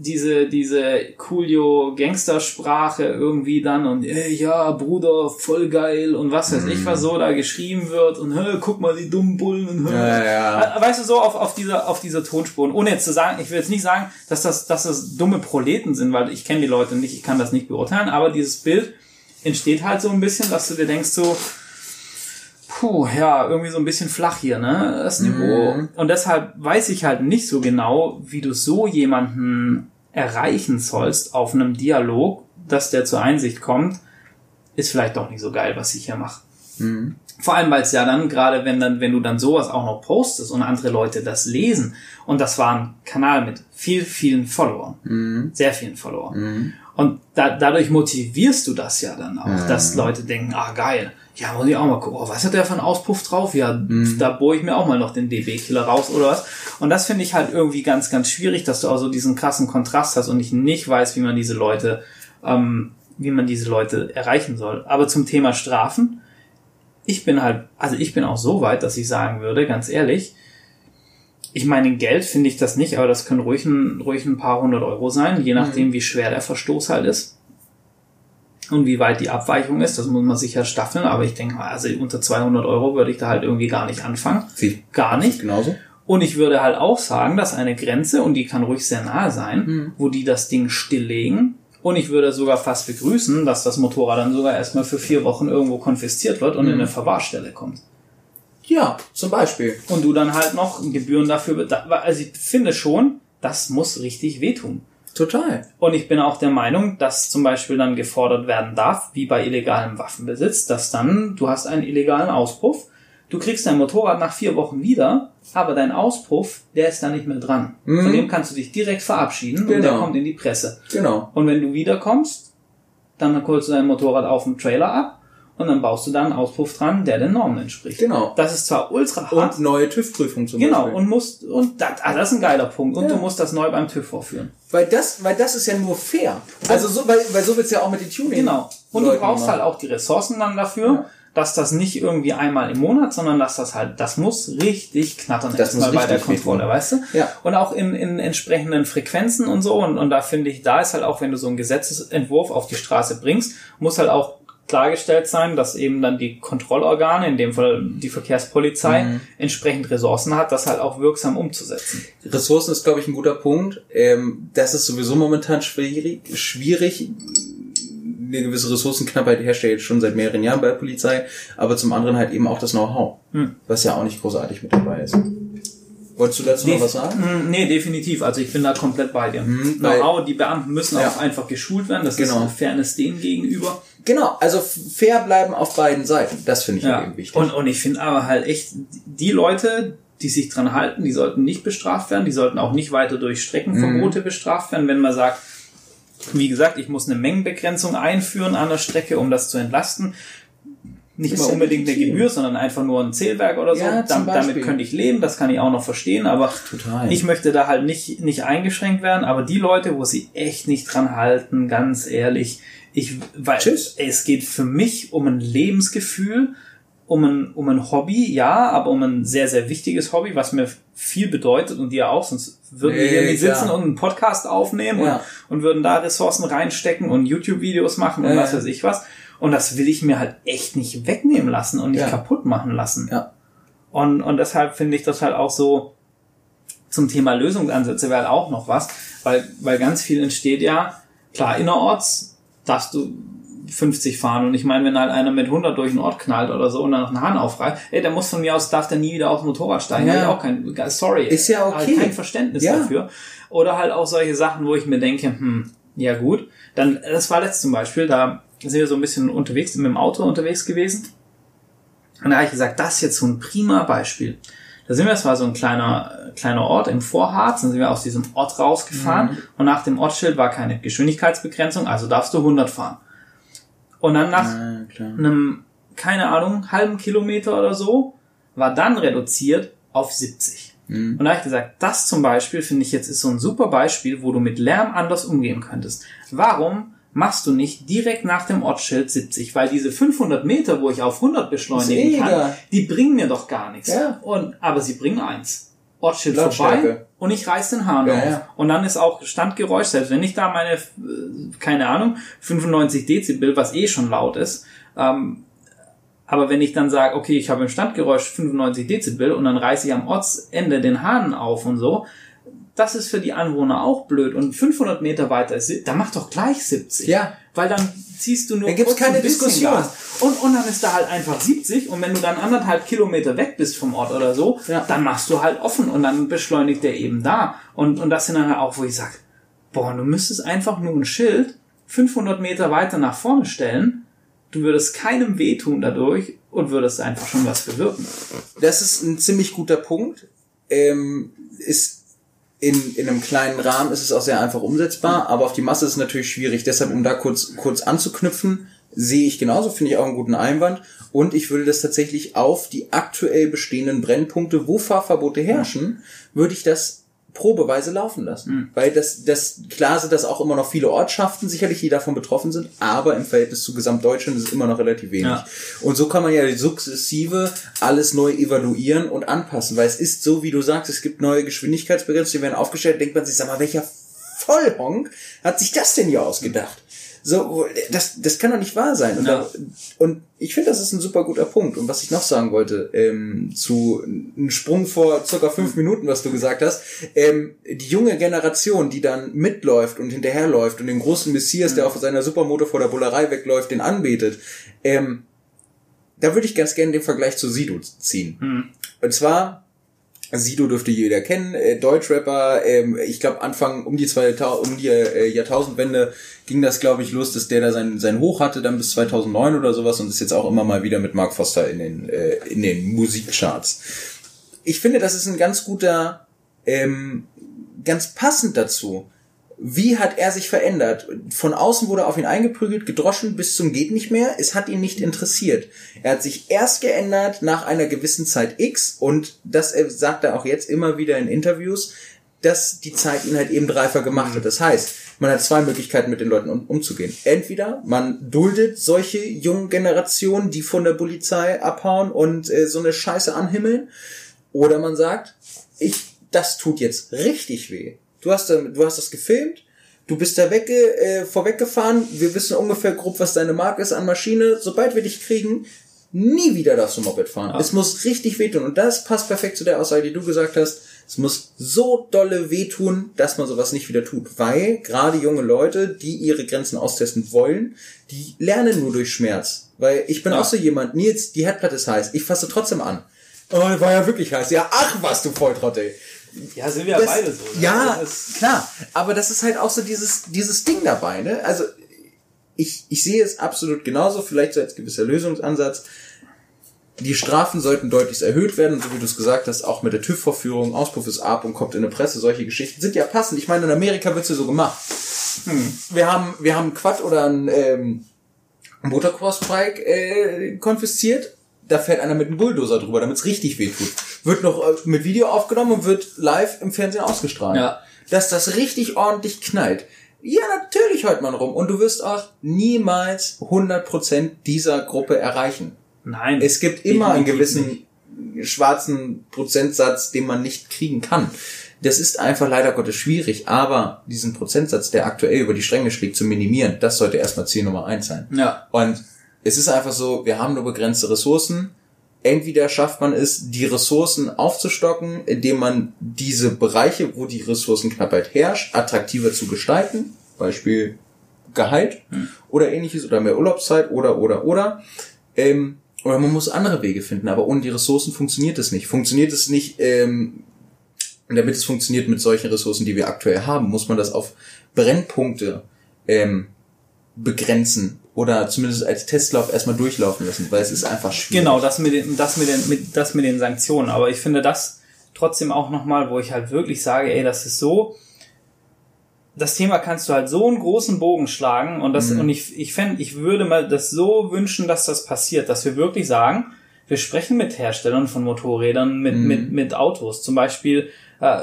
diese, diese Coolio-Gangstersprache irgendwie dann und ey, ja, Bruder, voll geil und was weiß ich, was so da geschrieben wird und hey, guck mal, die dummen Bullen und ja, ja. Äh, weißt du, so auf, auf dieser, auf dieser Tonspuren. Ohne jetzt zu sagen, ich will jetzt nicht sagen, dass das, dass das dumme Proleten sind, weil ich kenne die Leute nicht, ich kann das nicht beurteilen, aber dieses Bild entsteht halt so ein bisschen, dass du dir denkst so, puh, ja, irgendwie so ein bisschen flach hier, ne, das Niveau. Mhm. Und deshalb weiß ich halt nicht so genau, wie du so jemanden erreichen sollst auf einem Dialog, dass der zur Einsicht kommt, ist vielleicht doch nicht so geil, was ich hier mache. Mhm. Vor allem, weil es ja dann, gerade wenn dann, wenn du dann sowas auch noch postest und andere Leute das lesen, und das war ein Kanal mit viel, vielen Followern, mhm. sehr vielen Followern. Mhm. Und da, dadurch motivierst du das ja dann auch, dass Leute denken, ah geil, ja, muss ich auch mal gucken. Oh, was hat der für einen Auspuff drauf? Ja, mhm. da bohre ich mir auch mal noch den DB-Killer raus oder was. Und das finde ich halt irgendwie ganz, ganz schwierig, dass du also diesen krassen Kontrast hast und ich nicht weiß, wie man diese Leute, ähm, wie man diese Leute erreichen soll. Aber zum Thema Strafen, ich bin halt, also ich bin auch so weit, dass ich sagen würde, ganz ehrlich, ich meine, Geld finde ich das nicht, aber das können ruhig ein, ruhig ein paar hundert Euro sein, je nachdem, mhm. wie schwer der Verstoß halt ist und wie weit die Abweichung ist, das muss man sicher staffeln, aber ich denke mal, also unter 200 Euro würde ich da halt irgendwie gar nicht anfangen. Sie. Gar nicht. Genauso. Und ich würde halt auch sagen, dass eine Grenze, und die kann ruhig sehr nahe sein, mhm. wo die das Ding stilllegen. Und ich würde sogar fast begrüßen, dass das Motorrad dann sogar erstmal für vier Wochen irgendwo konfisziert wird und mhm. in eine Verwahrstelle kommt. Ja, zum Beispiel. Und du dann halt noch Gebühren dafür, also ich finde schon, das muss richtig wehtun. Total. Und ich bin auch der Meinung, dass zum Beispiel dann gefordert werden darf, wie bei illegalem Waffenbesitz, dass dann, du hast einen illegalen Auspuff, du kriegst dein Motorrad nach vier Wochen wieder, aber dein Auspuff, der ist da nicht mehr dran. Mhm. Von dem kannst du dich direkt verabschieden genau. und der genau. kommt in die Presse. Genau. Und wenn du wiederkommst, dann holst du dein Motorrad auf dem Trailer ab und dann baust du da einen Auspuff dran, der den Normen entspricht. Genau. Das ist zwar ultra hart. Und neue TÜV-Prüfung zum genau, Beispiel. Genau, und musst, und das, ah, das ist ein geiler Punkt. Und ja. du musst das neu beim TÜV vorführen. Weil das, weil das ist ja nur fair. Also so, weil, weil so wird's ja auch mit den Tuning. Genau. Und Leuten du brauchst machen. halt auch die Ressourcen dann dafür. Ja. Dass das nicht irgendwie einmal im Monat, sondern dass das halt, das muss richtig knattern das erstmal bei der Kontrolle, weißt du? Ja. Und auch in, in entsprechenden Frequenzen und so. Und, und da finde ich, da ist halt auch, wenn du so einen Gesetzesentwurf auf die Straße bringst, muss halt auch klargestellt sein, dass eben dann die Kontrollorgane, in dem Fall die Verkehrspolizei, mhm. entsprechend Ressourcen hat, das halt auch wirksam umzusetzen. Ressourcen ist, glaube ich, ein guter Punkt. Ähm, das ist sowieso momentan schwierig. schwierig. Eine gewisse Ressourcenknappheit herrscht ja jetzt schon seit mehreren Jahren bei der Polizei, aber zum anderen halt eben auch das Know-how, mhm. was ja auch nicht großartig mit dabei ist. Wolltest du dazu Def noch was sagen? Hm, nee, definitiv. Also ich bin da komplett bei dir. Mhm, know die Beamten müssen ja. auch einfach geschult werden. Das genau. ist Fairness denen gegenüber. Genau, also fair bleiben auf beiden Seiten. Das finde ich ja. eben wichtig. Und, und ich finde aber halt echt, die Leute, die sich dran halten, die sollten nicht bestraft werden. Die sollten auch nicht weiter durch Streckenverbote mhm. bestraft werden, wenn man sagt, wie gesagt, ich muss eine Mengenbegrenzung einführen an der Strecke, um das zu entlasten nicht mal unbedingt eine Gebühr, sondern einfach nur ein Zählwerk oder so. Ja, Dam damit könnte ich leben, das kann ich auch noch verstehen, aber Total. ich möchte da halt nicht, nicht eingeschränkt werden. Aber die Leute, wo sie echt nicht dran halten, ganz ehrlich, ich, weil Tschüss. es geht für mich um ein Lebensgefühl, um ein, um ein Hobby, ja, aber um ein sehr, sehr wichtiges Hobby, was mir viel bedeutet und dir auch, sonst würden nee, wir hier nicht sitzen und einen Podcast aufnehmen ja. und, und würden da Ressourcen reinstecken und YouTube-Videos machen und ja. was weiß ich was. Und das will ich mir halt echt nicht wegnehmen lassen und nicht ja. kaputt machen lassen. Ja. Und, und deshalb finde ich das halt auch so zum Thema Lösungsansätze wäre halt auch noch was, weil, weil ganz viel entsteht ja, klar, innerorts darfst du, 50 fahren. Und ich meine, wenn halt einer mit 100 durch den Ort knallt oder so und dann noch einen Hahn aufreißt, ey, der muss von mir aus, darf der nie wieder aufs Motorrad steigen. Ja. ich auch kein, sorry. Ist ja okay. Halt kein Verständnis ja. dafür. Oder halt auch solche Sachen, wo ich mir denke, hm, ja gut. Dann, das war letzt zum Beispiel, da sind wir so ein bisschen unterwegs, mit dem Auto unterwegs gewesen. Und da habe ich gesagt, das ist jetzt so ein prima Beispiel. Da sind wir, es war so ein kleiner, kleiner Ort im Vorharz, dann sind wir aus diesem Ort rausgefahren mhm. und nach dem Ortsschild war keine Geschwindigkeitsbegrenzung, also darfst du 100 fahren. Und dann nach ja, einem, keine Ahnung, halben Kilometer oder so, war dann reduziert auf 70. Mhm. Und da habe ich gesagt, das zum Beispiel finde ich jetzt ist so ein super Beispiel, wo du mit Lärm anders umgehen könntest. Warum machst du nicht direkt nach dem Ortsschild 70, weil diese 500 Meter, wo ich auf 100 beschleunigen eh kann, die bringen mir doch gar nichts. Ja. Und, aber sie bringen eins. Ortsschild vorbei und ich reiß den Hahn ja, auf. Ja. Und dann ist auch Standgeräusch, selbst wenn ich da meine, äh, keine Ahnung, 95 Dezibel, was eh schon laut ist, ähm, aber wenn ich dann sage, okay, ich habe im Standgeräusch 95 Dezibel und dann reiße ich am Ortsende den Hahn auf und so, das ist für die Anwohner auch blöd. Und 500 Meter weiter ist, da macht doch gleich 70. Ja. Weil dann ziehst du nur dann gibt's keine Diskussion. Und, und dann ist da halt einfach 70. Und wenn du dann anderthalb Kilometer weg bist vom Ort oder so, ja. dann machst du halt offen und dann beschleunigt der eben da. Und, und das sind dann halt auch, wo ich sag, boah, du müsstest einfach nur ein Schild 500 Meter weiter nach vorne stellen. Du würdest keinem wehtun dadurch und würdest einfach schon was bewirken. Das ist ein ziemlich guter Punkt. Ähm, ist in, in einem kleinen Rahmen ist es auch sehr einfach umsetzbar, aber auf die Masse ist es natürlich schwierig. Deshalb, um da kurz, kurz anzuknüpfen, sehe ich genauso, finde ich auch einen guten Einwand. Und ich würde das tatsächlich auf die aktuell bestehenden Brennpunkte, wo Fahrverbote herrschen, würde ich das probeweise laufen lassen. Mhm. Weil das, das, klar sind das auch immer noch viele Ortschaften, sicherlich, die davon betroffen sind, aber im Verhältnis zu Gesamtdeutschland ist es immer noch relativ wenig. Ja. Und so kann man ja sukzessive alles neu evaluieren und anpassen, weil es ist so, wie du sagst, es gibt neue Geschwindigkeitsbegrenzungen, die werden aufgestellt, denkt man sich, sag mal, welcher Vollhonk hat sich das denn hier ausgedacht? So, das, das kann doch nicht wahr sein. Und, ja. da, und ich finde, das ist ein super guter Punkt. Und was ich noch sagen wollte, ähm, zu einem Sprung vor circa fünf Minuten, was du gesagt hast, ähm, die junge Generation, die dann mitläuft und hinterherläuft und den großen Messias, mhm. der auf seiner Supermoto vor der Bullerei wegläuft, den anbetet, ähm, da würde ich ganz gerne den Vergleich zu Sido ziehen. Mhm. Und zwar Sido dürfte jeder kennen, äh, Deutschrapper, ähm, ich glaube Anfang um die, 2000, um die äh, Jahrtausendwende ging das glaube ich los, dass der da sein, sein Hoch hatte, dann bis 2009 oder sowas und ist jetzt auch immer mal wieder mit Mark Foster in den, äh, in den Musikcharts. Ich finde, das ist ein ganz guter, ähm, ganz passend dazu, wie hat er sich verändert? Von außen wurde auf ihn eingeprügelt, gedroschen bis zum geht nicht mehr. Es hat ihn nicht interessiert. Er hat sich erst geändert nach einer gewissen Zeit X und das sagt er auch jetzt immer wieder in Interviews, dass die Zeit ihn halt eben reifer gemacht hat. Das heißt, man hat zwei Möglichkeiten mit den Leuten um, umzugehen. Entweder man duldet solche jungen Generationen, die von der Polizei abhauen und äh, so eine Scheiße anhimmeln, oder man sagt, ich, das tut jetzt richtig weh Du hast, du hast das gefilmt, du bist da wegge, äh, vorweggefahren, wir wissen ungefähr grob, was deine Marke ist an Maschine. Sobald wir dich kriegen, nie wieder darfst du Moped fahren. Ja. Es muss richtig wehtun. Und das passt perfekt zu der Aussage, die du gesagt hast. Es muss so dolle wehtun, dass man sowas nicht wieder tut. Weil gerade junge Leute, die ihre Grenzen austesten wollen, die lernen nur durch Schmerz. Weil ich bin ja. auch so jemand, Nils, die Herdplatte ist heiß. Ich fasse trotzdem an. Oh, war ja wirklich heiß. Ja, ach was, du Volltrottel. Ja, sind wir ja beide so. Ne? Ja, also klar. Aber das ist halt auch so dieses, dieses Ding dabei, ne? Also, ich, ich sehe es absolut genauso, vielleicht so als gewisser Lösungsansatz. Die Strafen sollten deutlich erhöht werden, so wie du es gesagt hast, auch mit der TÜV-Vorführung, Auspuff ist ab und kommt in der Presse, solche Geschichten sind ja passend. Ich meine, in Amerika wird's ja so gemacht. Hm. Wir haben, wir haben Quad oder ein ähm, Motocross-Bike äh, konfisziert da fährt einer mit einem Bulldozer drüber, damit es richtig weh tut. Wird noch äh, mit Video aufgenommen und wird live im Fernsehen ausgestrahlt. Ja. Dass das richtig ordentlich knallt. Ja, natürlich hört man rum. Und du wirst auch niemals 100% dieser Gruppe erreichen. Nein. Es gibt immer einen gewissen nicht. schwarzen Prozentsatz, den man nicht kriegen kann. Das ist einfach leider Gottes schwierig, aber diesen Prozentsatz, der aktuell über die Stränge schlägt, zu minimieren, das sollte erstmal Ziel Nummer eins sein. Ja. Und es ist einfach so, wir haben nur begrenzte Ressourcen. Entweder schafft man es, die Ressourcen aufzustocken, indem man diese Bereiche, wo die Ressourcenknappheit herrscht, attraktiver zu gestalten. Beispiel Gehalt hm. oder ähnliches oder mehr Urlaubszeit oder oder oder. Ähm, oder man muss andere Wege finden, aber ohne die Ressourcen funktioniert es nicht. Funktioniert es nicht, ähm, und damit es funktioniert mit solchen Ressourcen, die wir aktuell haben, muss man das auf Brennpunkte ähm, begrenzen oder zumindest als Testlauf erstmal durchlaufen lassen, weil es ist einfach schwierig. Genau, das mit den, das mit den, mit, das mit den Sanktionen. Aber ich finde das trotzdem auch nochmal, wo ich halt wirklich sage, ey, das ist so, das Thema kannst du halt so einen großen Bogen schlagen und das, mhm. und ich, ich fände, ich würde mal das so wünschen, dass das passiert, dass wir wirklich sagen, wir sprechen mit Herstellern von Motorrädern, mit, mhm. mit, mit Autos. Zum Beispiel, äh,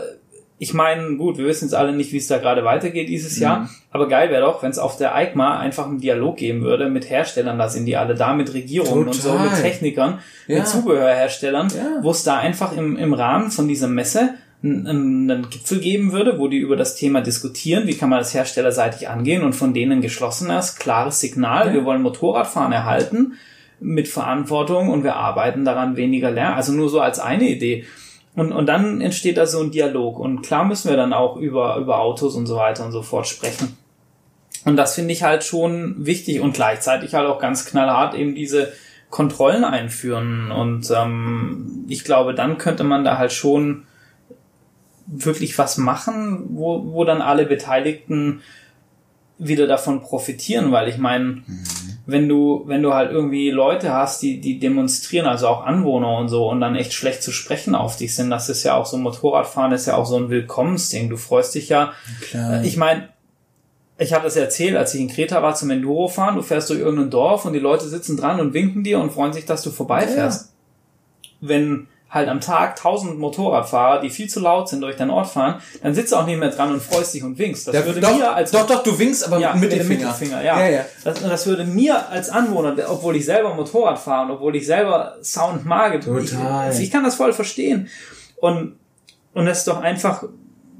ich meine, gut, wir wissen jetzt alle nicht, wie es da gerade weitergeht dieses mhm. Jahr, aber geil wäre doch, wenn es auf der EICMA einfach einen Dialog geben würde mit Herstellern, da sind die alle da, mit Regierungen Total. und so, mit Technikern, ja. mit Zubehörherstellern, ja. wo es da einfach im, im Rahmen von dieser Messe einen, Gipfel geben würde, wo die über das Thema diskutieren, wie kann man das herstellerseitig angehen und von denen geschlossenes, klares Signal, ja. wir wollen Motorradfahren erhalten mit Verantwortung und wir arbeiten daran weniger lernen. Also nur so als eine Idee. Und, und dann entsteht da so ein Dialog. Und klar müssen wir dann auch über, über Autos und so weiter und so fort sprechen. Und das finde ich halt schon wichtig und gleichzeitig halt auch ganz knallhart eben diese Kontrollen einführen. Und ähm, ich glaube, dann könnte man da halt schon wirklich was machen, wo, wo dann alle Beteiligten wieder davon profitieren, weil ich meine, mhm. Wenn du, wenn du halt irgendwie Leute hast, die, die demonstrieren, also auch Anwohner und so, und dann echt schlecht zu sprechen auf dich sind, das ist ja auch so Motorradfahren ist ja auch so ein Willkommensding. Du freust dich ja. Klar. Ich meine, ich habe das erzählt, als ich in Kreta war zum Enduro fahren, du fährst durch irgendein Dorf und die Leute sitzen dran und winken dir und freuen sich, dass du vorbeifährst. Ja. Wenn halt am Tag tausend Motorradfahrer, die viel zu laut sind, durch deinen Ort fahren, dann sitzt du auch nicht mehr dran und freust dich und winkst. Das Der, würde doch, mir als doch, doch, du winkst, aber ja, mit dem Mittelfinger. ja. ja, ja. Das, das, würde mir als Anwohner, obwohl ich selber Motorrad fahre und obwohl ich selber Sound mag, Total. Ich, ich kann das voll verstehen. Und und das ist doch einfach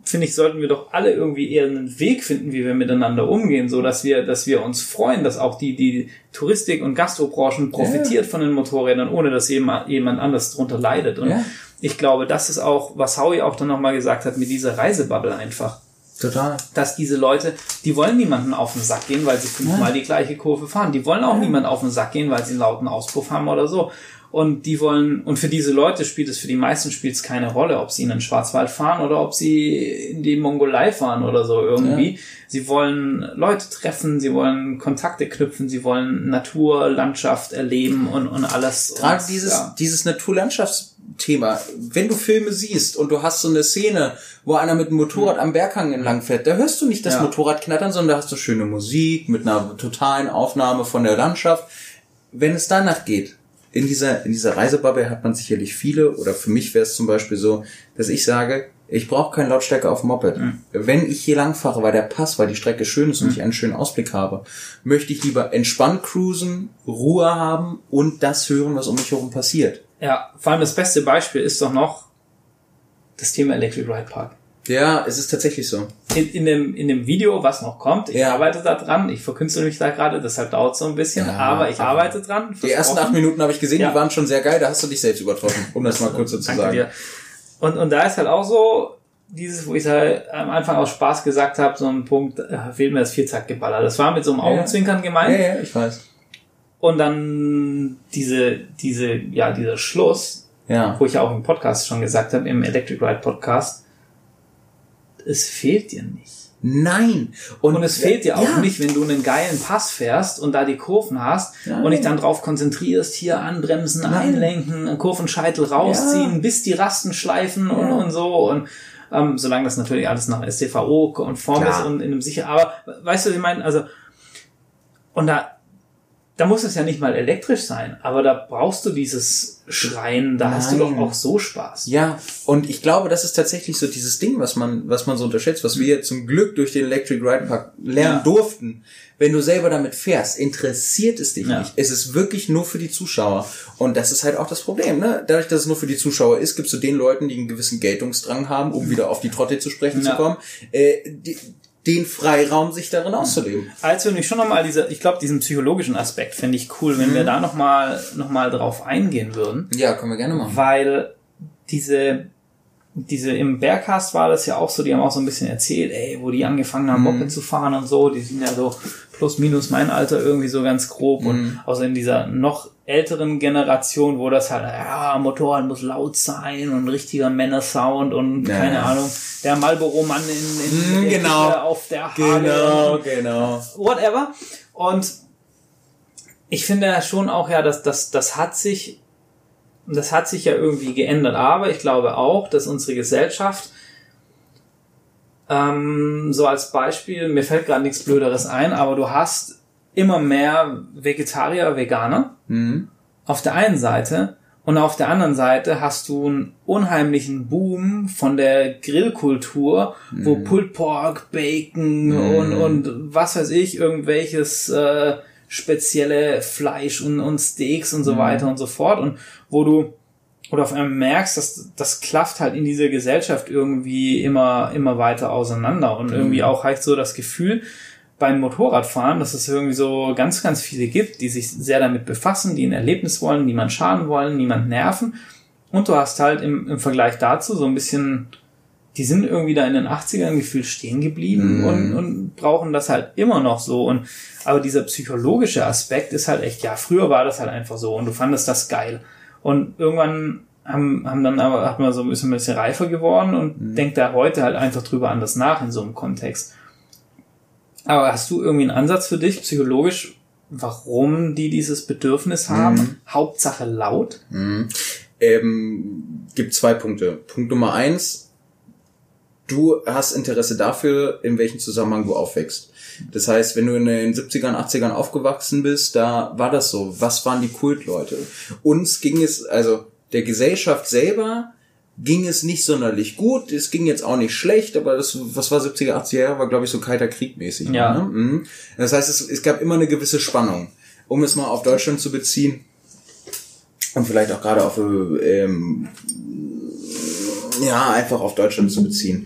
finde ich, sollten wir doch alle irgendwie eher einen Weg finden, wie wir miteinander umgehen, so dass wir, dass wir uns freuen, dass auch die, die Touristik- und Gastrobranchen profitiert ja. von den Motorrädern, ohne dass jemand, jemand anders drunter leidet. Und ja. ich glaube, das ist auch, was Howie auch dann nochmal gesagt hat, mit dieser Reisebubble einfach. Total. Dass diese Leute, die wollen niemanden auf den Sack gehen, weil sie fünfmal ja. die gleiche Kurve fahren. Die wollen auch ja. niemanden auf den Sack gehen, weil sie einen lauten Auspuff haben oder so und die wollen, und für diese Leute spielt es, für die meisten spielt es keine Rolle, ob sie in den Schwarzwald fahren oder ob sie in die Mongolei fahren oder so irgendwie. Ja. Sie wollen Leute treffen, sie wollen Kontakte knüpfen, sie wollen Natur, Landschaft erleben und, und alles. Gerade dieses, ja. dieses Naturlandschaftsthema, wenn du Filme siehst und du hast so eine Szene, wo einer mit dem Motorrad mhm. am Berghang entlang fährt, da hörst du nicht das ja. Motorrad knattern, sondern da hast du schöne Musik mit einer totalen Aufnahme von der Landschaft. Wenn es danach geht, in dieser, in dieser Reisebubble hat man sicherlich viele, oder für mich wäre es zum Beispiel so, dass ich sage, ich brauche keine Lautstärke auf dem Moped. Mhm. Wenn ich hier lang fahre, weil der Pass, weil die Strecke schön ist und mhm. ich einen schönen Ausblick habe, möchte ich lieber entspannt cruisen, Ruhe haben und das hören, was um mich herum passiert. Ja, vor allem das beste Beispiel ist doch noch das Thema Electric Ride Park. Ja, es ist tatsächlich so. In, in, dem, in dem Video, was noch kommt, ich ja. arbeite da dran, ich verkünstle mich da gerade, deshalb dauert es so ein bisschen, ja, aber ich arbeite dran. Die ersten acht Minuten habe ich gesehen, ja. die waren schon sehr geil, da hast du dich selbst übertroffen, um das, das mal kurz so zu sagen. Dir. Und, und da ist halt auch so, dieses, wo ich halt am Anfang aus Spaß gesagt habe, so ein Punkt, äh, fehlt mir das Vierzackgeballer. Das war mit so einem Augenzwinkern gemeint. Ja, ja, ich weiß. Und dann diese, diese, ja, dieser Schluss, ja. wo ich ja auch im Podcast schon gesagt habe, im Electric Ride Podcast, es fehlt dir nicht. Nein. Und, und es fehlt dir auch ja. nicht, wenn du einen geilen Pass fährst und da die Kurven hast Nein. und dich dann drauf konzentrierst, hier anbremsen, Nein. einlenken, Kurvenscheitel rausziehen, ja. bis die Rasten schleifen und, und so und ähm, solange das natürlich alles nach STVO konform ist und in einem sicher, aber weißt du, ich meine, also und da da muss es ja nicht mal elektrisch sein, aber da brauchst du dieses Schreien, da Nein. hast du doch auch so Spaß. Ja, und ich glaube, das ist tatsächlich so dieses Ding, was man, was man so unterschätzt, was wir zum Glück durch den Electric Ride Park lernen ja. durften. Wenn du selber damit fährst, interessiert es dich ja. nicht. Es ist wirklich nur für die Zuschauer. Und das ist halt auch das Problem, ne? Dadurch, dass es nur für die Zuschauer ist, gibst du den Leuten, die einen gewissen Geltungsdrang haben, um wieder auf die Trotte zu sprechen ja. zu kommen, äh, die, den Freiraum, sich darin auszuleben. Also ich schon nochmal diese, ich glaube, diesen psychologischen Aspekt fände ich cool, wenn mhm. wir da nochmal noch mal drauf eingehen würden. Ja, können wir gerne machen. Weil diese, diese im Bergcast war das ja auch so, die haben auch so ein bisschen erzählt, ey, wo die angefangen haben, Moped zu fahren und so, die sind ja so plus minus mein Alter irgendwie so ganz grob und außer in dieser noch älteren Generation, wo das halt, ja, Motorrad muss laut sein und richtiger Männersound und Ja, keine. Ahnung, der Marlboro-Mann in, in, der genau. Küche auf der Halle Genau, genau. whatever. Und ich finde ja schon auch, ja, dass das, das hat sich, das hat sich ja irgendwie geändert. Aber ich glaube auch, dass unsere Gesellschaft, ähm, so als Beispiel, mir fällt gerade nichts Blöderes ein, aber du hast immer mehr Vegetarier, Veganer Mhm. auf der einen Seite und auf der anderen Seite hast du einen unheimlichen Boom von der Grillkultur, wo Pulled Pork, Bacon und, und was weiß ich, irgendwelches äh, spezielle Fleisch und, und Steaks und so weiter und so fort und wo du oder auf einmal merkst, dass das klafft halt in dieser Gesellschaft irgendwie immer immer weiter auseinander und irgendwie auch halt so das Gefühl beim Motorradfahren, dass es irgendwie so ganz ganz viele gibt, die sich sehr damit befassen, die ein Erlebnis wollen, niemand schaden wollen, niemand nerven und du hast halt im, im Vergleich dazu so ein bisschen die sind irgendwie da in den 80ern gefühlt stehen geblieben Mhm. und, und brauchen das halt immer noch so. Und aber dieser psychologische Aspekt ist halt echt, ja, früher war das halt einfach so und du fandest das geil. Und irgendwann haben, haben dann aber, hat man so ein bisschen, ein bisschen reifer geworden und Mhm. denkt da heute halt einfach drüber anders nach in so einem Kontext. Aber hast du irgendwie einen Ansatz für dich, psychologisch, warum die dieses Bedürfnis haben? Mhm. Hauptsache laut? Ähm, gibt zwei Punkte. Punkt Nummer eins, du hast Interesse dafür, in welchem Zusammenhang du aufwächst. Das heißt, wenn du in den 70ern, 80ern aufgewachsen bist, da war das so. Was waren die Kultleute? Uns ging es, also der Gesellschaft selber ging es nicht sonderlich gut. Es ging jetzt auch nicht schlecht, aber das, was war 70er, 80er Jahre, war glaube ich so kalter Krieg mäßig. Ja. Ne? Mhm. Das heißt, es, es gab immer eine gewisse Spannung. Um es mal auf Deutschland zu beziehen, und vielleicht auch gerade auf ähm, ja einfach auf Deutschland zu beziehen.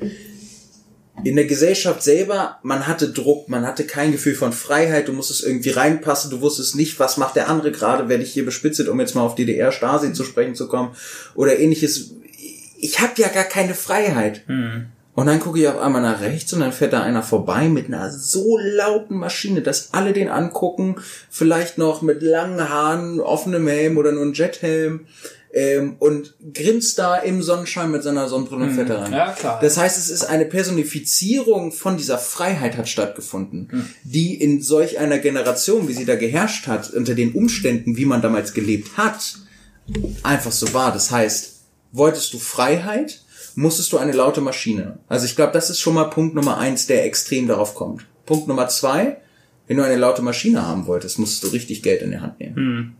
In der Gesellschaft selber, man hatte Druck, man hatte kein Gefühl von Freiheit, du musstest irgendwie reinpassen, du wusstest nicht, was macht der andere gerade, werde ich hier bespitzelt, um jetzt mal auf DDR, Stasi zu sprechen zu kommen oder ähnliches. Ich habe ja gar keine Freiheit. Und dann gucke ich auf einmal nach rechts und dann fährt da einer vorbei mit einer so lauten Maschine, dass alle den angucken, vielleicht noch mit langen Haaren, offenem Helm oder nur ein Jethelm ähm, und grinst da im Sonnenschein mit seiner Sonnenbrille und fährt da rein. Ja, klar. Das heißt, es ist eine Personifizierung von dieser Freiheit hat stattgefunden, die in solch einer Generation, wie sie da geherrscht hat, unter den Umständen, wie man damals gelebt hat, einfach so war. Das heißt, wolltest du Freiheit, musstest du eine laute Maschine. Also ich glaube, das ist schon mal Punkt Nummer eins, der extrem darauf kommt. Punkt Nummer zwei, wenn du eine laute Maschine haben wolltest, musstest du richtig Geld in die Hand nehmen.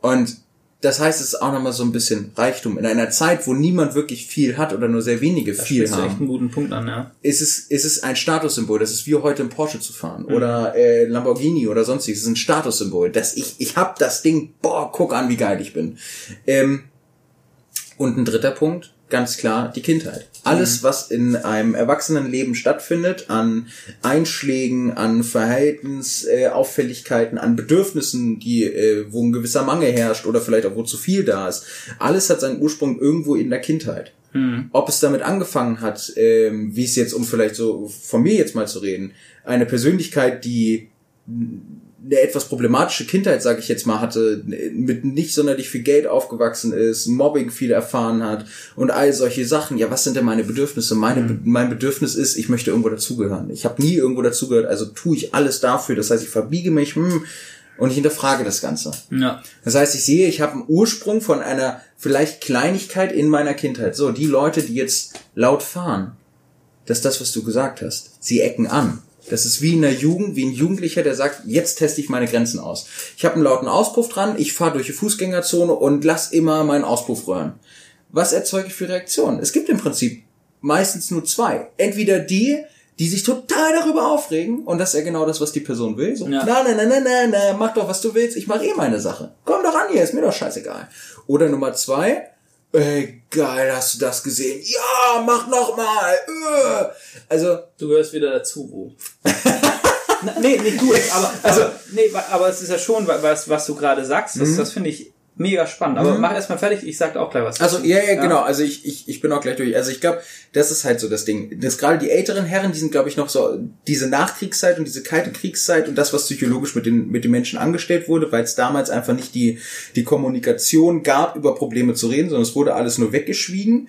Und das heißt, es ist auch nochmal so ein bisschen Reichtum. In einer Zeit, wo niemand wirklich viel hat oder nur sehr wenige Da viel sprichst du echt haben, einen guten Punkt an, ja. ist es, ist es ein Statussymbol. Das ist wie heute im Porsche zu fahren oder äh, Lamborghini oder sonstiges. Es ist ein Statussymbol. Dass ich, ich hab das Ding, boah, guck an, wie geil ich bin. Ähm, und ein dritter Punkt, ganz klar, die Kindheit. Alles, was in einem Erwachsenenleben stattfindet, an Einschlägen, an Verhaltensauffälligkeiten, äh, an Bedürfnissen, die, äh, wo ein gewisser Mangel herrscht oder vielleicht auch wo zu viel da ist, alles hat seinen Ursprung irgendwo in der Kindheit. Ob es damit angefangen hat, ähm, wie es jetzt, um vielleicht so von mir jetzt mal zu reden, eine Persönlichkeit, die eine etwas problematische Kindheit, sage ich jetzt mal, hatte, mit nicht sonderlich viel Geld aufgewachsen ist, Mobbing viel erfahren hat und all solche Sachen. Ja, was sind denn meine Bedürfnisse? Meine, Be- mein Bedürfnis ist, ich möchte irgendwo dazugehören. Ich habe nie irgendwo dazugehört, also tue ich alles dafür. Das heißt, ich verbiege mich hm, und ich hinterfrage das Ganze. Ja. Das heißt, ich sehe, ich habe einen Ursprung von einer vielleicht Kleinigkeit in meiner Kindheit. So, die Leute, die jetzt laut fahren, das ist das, was du gesagt hast. Sie ecken an. Das ist wie in der Jugend, wie ein Jugendlicher, der sagt, jetzt teste ich meine Grenzen aus. Ich habe einen lauten Auspuff dran, ich fahre durch die Fußgängerzone und lass immer meinen Auspuff röhren. Was erzeuge ich für Reaktionen? Es gibt im Prinzip meistens nur zwei. Entweder die, die sich total darüber aufregen und das ist ja genau das, was die Person will. So, Ja. na, na, na, na, na, na, mach doch, was du willst, ich mache eh meine Sache. Komm doch an hier, ist mir doch scheißegal. Oder Nummer zwei, ey, geil, hast du das gesehen? Ja, mach noch mal. Äh. Also, Du gehörst wieder dazu, Wo. Na, nee, nicht du aber, also, nee, wa- aber es ist ja schon, wa- was, was du gerade sagst, das, das finde ich mega spannend. Aber mhm. mach erstmal fertig, ich sag auch gleich was. Also, ja, ja, genau. Also ich, ich, ich bin auch gleich durch. Also ich glaube, das ist halt so das Ding. Das gerade die älteren Herren, die sind, glaube ich, noch so diese Nachkriegszeit und diese kalte Kriegszeit und das, was psychologisch mit den, mit den Menschen angestellt wurde, weil es damals einfach nicht die, die Kommunikation gab, über Probleme zu reden, sondern es wurde alles nur weggeschwiegen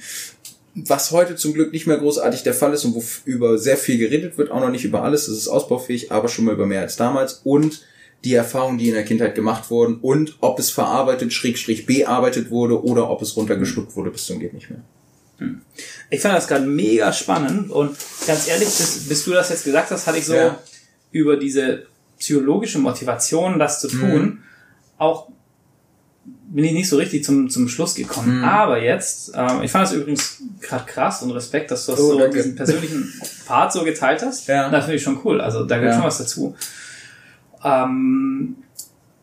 was heute zum Glück nicht mehr großartig der Fall ist und wo über sehr viel geredet wird, auch noch nicht über alles, das ist ausbaufähig, aber schon mal über mehr als damals und die Erfahrungen, die in der Kindheit gemacht wurden und ob es verarbeitet, schrägstrich bearbeitet wurde oder ob es runtergeschluckt wurde bis zum geht nicht mehr. Hm. Ich fand das gerade mega spannend und ganz ehrlich, bis, bis, du das jetzt gesagt hast, hatte ich so ja. über diese psychologische Motivation, das zu tun, mhm. auch bin ich nicht so richtig zum, zum Schluss gekommen. Mhm. Aber jetzt, ähm, ich fand das übrigens gerade krass und Respekt, dass du das oh, so danke. diesen persönlichen Part so geteilt hast. Ja. Das finde ich schon cool. Also da gehört ja. schon was dazu. Ähm,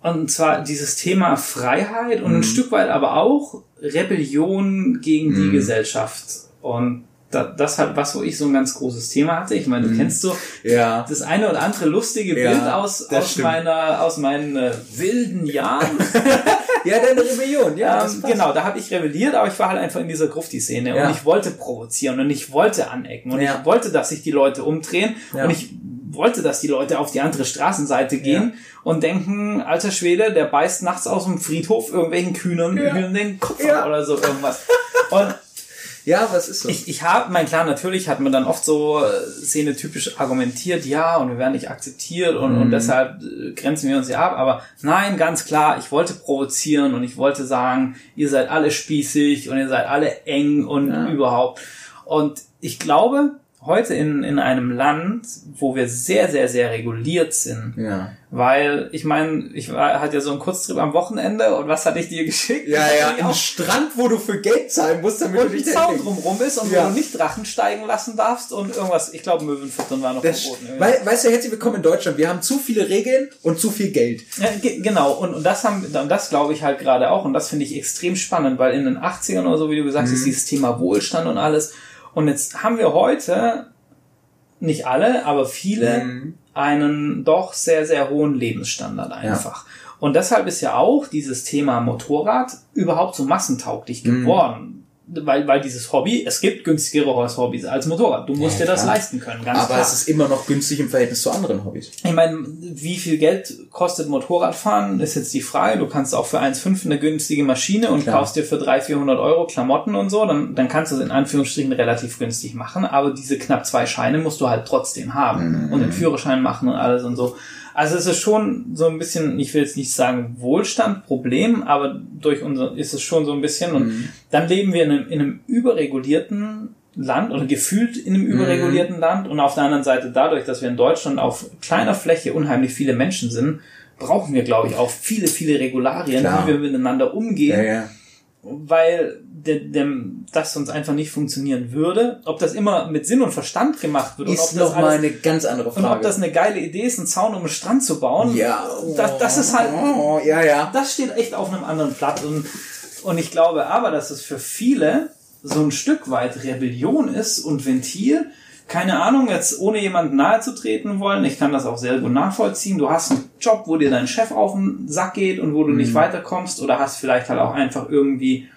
und zwar dieses Thema Freiheit und mhm. ein Stück weit aber auch Rebellion gegen die mhm. Gesellschaft. Und da, das hat was, wo ich so ein ganz großes Thema hatte. Ich meine, du mhm. kennst so ja. das eine oder andere lustige ja, Bild aus, aus meiner, aus meinen äh, wilden Jahren. ja, deine Rebellion, ja. Ähm, genau, da habe ich rebelliert, aber ich war halt einfach in dieser Grufti-Szene ja. und ich wollte provozieren und ich wollte anecken und ich wollte, dass sich die Leute umdrehen und ich wollte, dass die Leute auf die andere Straßenseite gehen ja. und denken, alter Schwede, der beißt nachts aus dem Friedhof irgendwelchen Kühnern ja. den Kopf ja. oder so irgendwas. Und ja, was ist so? Ich, ich habe, mein klar, natürlich hat man dann oft so äh, szenetypisch argumentiert, ja, und wir werden nicht akzeptiert und, mhm. und deshalb äh, grenzen wir uns ja ab. Aber nein, ganz klar, ich wollte provozieren und ich wollte sagen, ihr seid alle spießig und ihr seid alle eng und ja. überhaupt. Und ich glaube, heute in, in einem Land, wo wir sehr, sehr, sehr reguliert sind. Ja. Weil, ich meine, ich war, hatte ja so einen Kurztrip am Wochenende und was hatte ich dir geschickt? Ja, ja, ein Strand, wo du für Geld zahlen musst, damit du nicht Zaun drumrum ist und ja. wo du nicht Drachen steigen lassen darfst und irgendwas, ich glaube Möwenfuttern war noch das, verboten. Weil, weißt du, herzlich willkommen in Deutschland, wir haben zu viele Regeln und zu viel Geld. Ja, genau, und, und das haben, und das glaube ich halt gerade auch und das finde ich extrem spannend, weil in den 80ern oder so, wie du gesagt hast, mhm. ist dieses Thema Wohlstand und alles und jetzt haben wir heute, nicht alle, aber viele, mhm. einen doch sehr, sehr hohen Lebensstandard einfach. Ja. Und deshalb ist ja auch dieses Thema Motorrad überhaupt so massentauglich mhm. Weil, weil dieses Hobby, es gibt günstigere Hobbys als Motorrad. Du musst ja, dir das leisten können, ganz Aber klar. es ist immer noch günstig im Verhältnis zu anderen Hobbys. Ich meine, wie viel Geld kostet Motorradfahren, ist jetzt die Frage. Du kannst auch für 1,5 eine günstige Maschine und klar. kaufst dir für 300, 400 Euro Klamotten und so, dann, dann kannst du es in Anführungsstrichen relativ günstig machen. Aber diese knapp zwei Scheine musst du halt trotzdem haben mhm. und den Führerschein machen und alles und so. Also es ist schon so ein bisschen, ich will jetzt nicht sagen Wohlstand, Problem, aber durch unser ist es schon so ein bisschen. Und mhm. dann leben wir in einem, in einem überregulierten Land oder gefühlt in einem mhm. überregulierten mhm. Land und auf der anderen Seite dadurch, dass wir in Deutschland auf kleiner Fläche unheimlich viele Menschen sind, brauchen wir, glaube ich, auch viele, viele Regularien, Klar. wie wir miteinander umgehen. Ja, ja. Weil dem, dem, das sonst einfach nicht funktionieren würde. Ob das immer mit Sinn und Verstand gemacht wird. Ist und ob noch mal eine ganz andere Frage. Und ob das eine geile Idee ist, einen Zaun um den Strand zu bauen. Ja. Das, das ist halt, oh, ja, ja. das steht echt auf einem anderen Blatt. Und, und ich glaube aber, dass es für viele so ein Stück weit Rebellion ist und Ventil. Keine Ahnung, jetzt ohne jemanden nahe zu treten wollen. Ich kann das auch sehr gut nachvollziehen. Du hast einen Job, wo dir dein Chef auf den Sack geht und wo du mhm. nicht weiterkommst oder hast vielleicht halt auch einfach irgendwie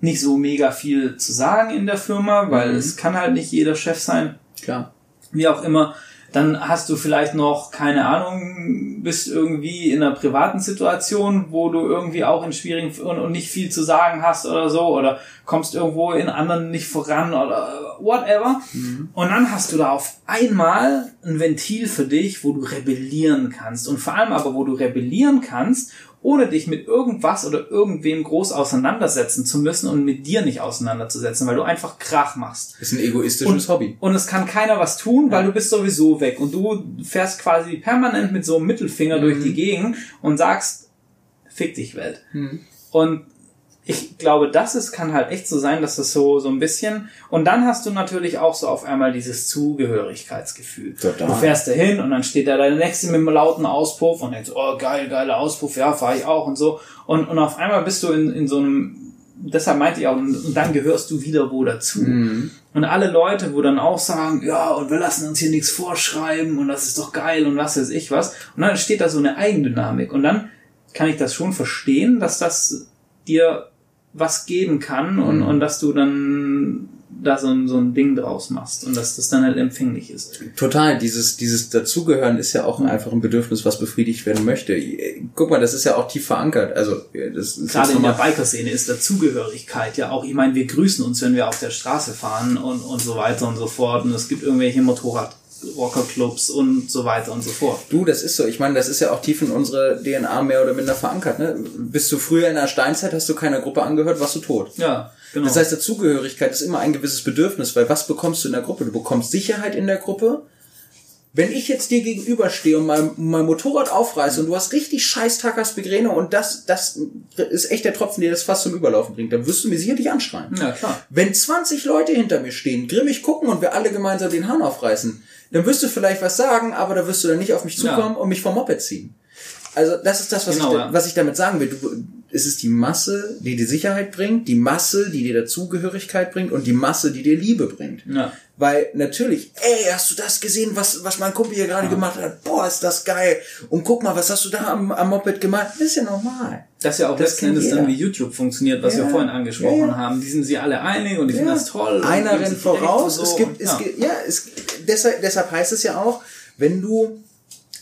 nicht so mega viel zu sagen in der Firma, weil mhm. es kann halt nicht jeder Chef sein. Klar. Wie auch immer. Dann hast du vielleicht noch, keine Ahnung, bist irgendwie in einer privaten Situation, wo du irgendwie auch in schwierigen und nicht viel zu sagen hast oder so, oder kommst irgendwo in anderen nicht voran oder whatever. Mhm. Und dann hast du da auf einmal ein Ventil für dich, wo du rebellieren kannst. Und vor allem aber, wo du rebellieren kannst ohne dich mit irgendwas oder irgendwem groß auseinandersetzen zu müssen und mit dir nicht auseinanderzusetzen, weil du einfach Krach machst. ist ein egoistisches und, Hobby. Und es kann keiner was tun, weil ja. du bist sowieso weg und du fährst quasi permanent mit so einem Mittelfinger mhm. durch die Gegend und sagst, fick dich Welt. Mhm. Und ich glaube, das ist, kann halt echt so sein, dass das so, so ein bisschen, und dann hast du natürlich auch so auf einmal dieses Zugehörigkeitsgefühl. Total. Du fährst da hin und dann steht da der Nächste mit einem lauten Auspuff und denkst, oh geil, geiler Auspuff, ja, fahr ich auch und so. Und, und auf einmal bist du in, in so einem, deshalb meinte ich auch, und, dann gehörst du wieder wo dazu. Mhm. Und alle Leute, wo dann auch sagen, ja, und wir lassen uns hier nichts vorschreiben und das ist doch geil und was weiß ich was. Und dann steht da so eine Eigendynamik und dann kann ich das schon verstehen, dass das dir was geben kann und, und dass du dann da so ein, so ein Ding draus machst und dass das dann halt empfänglich ist. Total, dieses, dieses Dazugehören ist ja auch einfach ein Bedürfnis, was befriedigt werden möchte. Guck mal, das ist ja auch tief verankert. Also das ist Gerade in der Biker-Szene ist Dazugehörigkeit ja auch, ich meine, wir grüßen uns, wenn wir auf der Straße fahren und, und so weiter und so fort. Und es gibt irgendwelche Motorrad Rockerclubs und so weiter und so fort. Du, das ist so. Ich meine, das ist ja auch tief in unsere DNA mehr oder minder verankert. Ne? Bist du früher in der Steinzeit, hast du keiner Gruppe angehört, warst du tot. Ja, genau. Das heißt, Dazugehörigkeit ist immer ein gewisses Bedürfnis, weil was bekommst du in der Gruppe? Du bekommst Sicherheit in der Gruppe. Wenn ich jetzt dir gegenüberstehe und mein, mein Motorrad aufreiße und du hast richtig scheiß Migräne und das, das ist echt der Tropfen, der das fast zum Überlaufen bringt, dann wirst du mir sicherlich anschreien. Ja, klar. Wenn 20 Leute hinter mir stehen, grimmig gucken und wir alle gemeinsam den Hahn aufreißen, dann wirst du vielleicht was sagen, aber da wirst du dann nicht auf mich zukommen ja. und mich vom Moped ziehen. Also das ist das, was, genau, ich, ja. was ich damit sagen will. Du, es ist die Masse, die dir Sicherheit bringt, die Masse, die dir Dazugehörigkeit bringt und die Masse, die dir Liebe bringt. Ja. Weil natürlich, ey, hast du das gesehen, was, was mein Kumpel hier gerade ja. gemacht hat? Boah, ist das geil. Und guck mal, was hast du da am, am Moped gemacht? Das ist ja normal. Das ist ja auch das letzten Endes dann wie YouTube funktioniert, was ja. wir vorhin angesprochen ja. haben. Die sind sie alle einig und die finden das toll. Einer rennt voraus. So es gibt, es gibt, ja, es, deshalb, deshalb heißt es ja auch, wenn du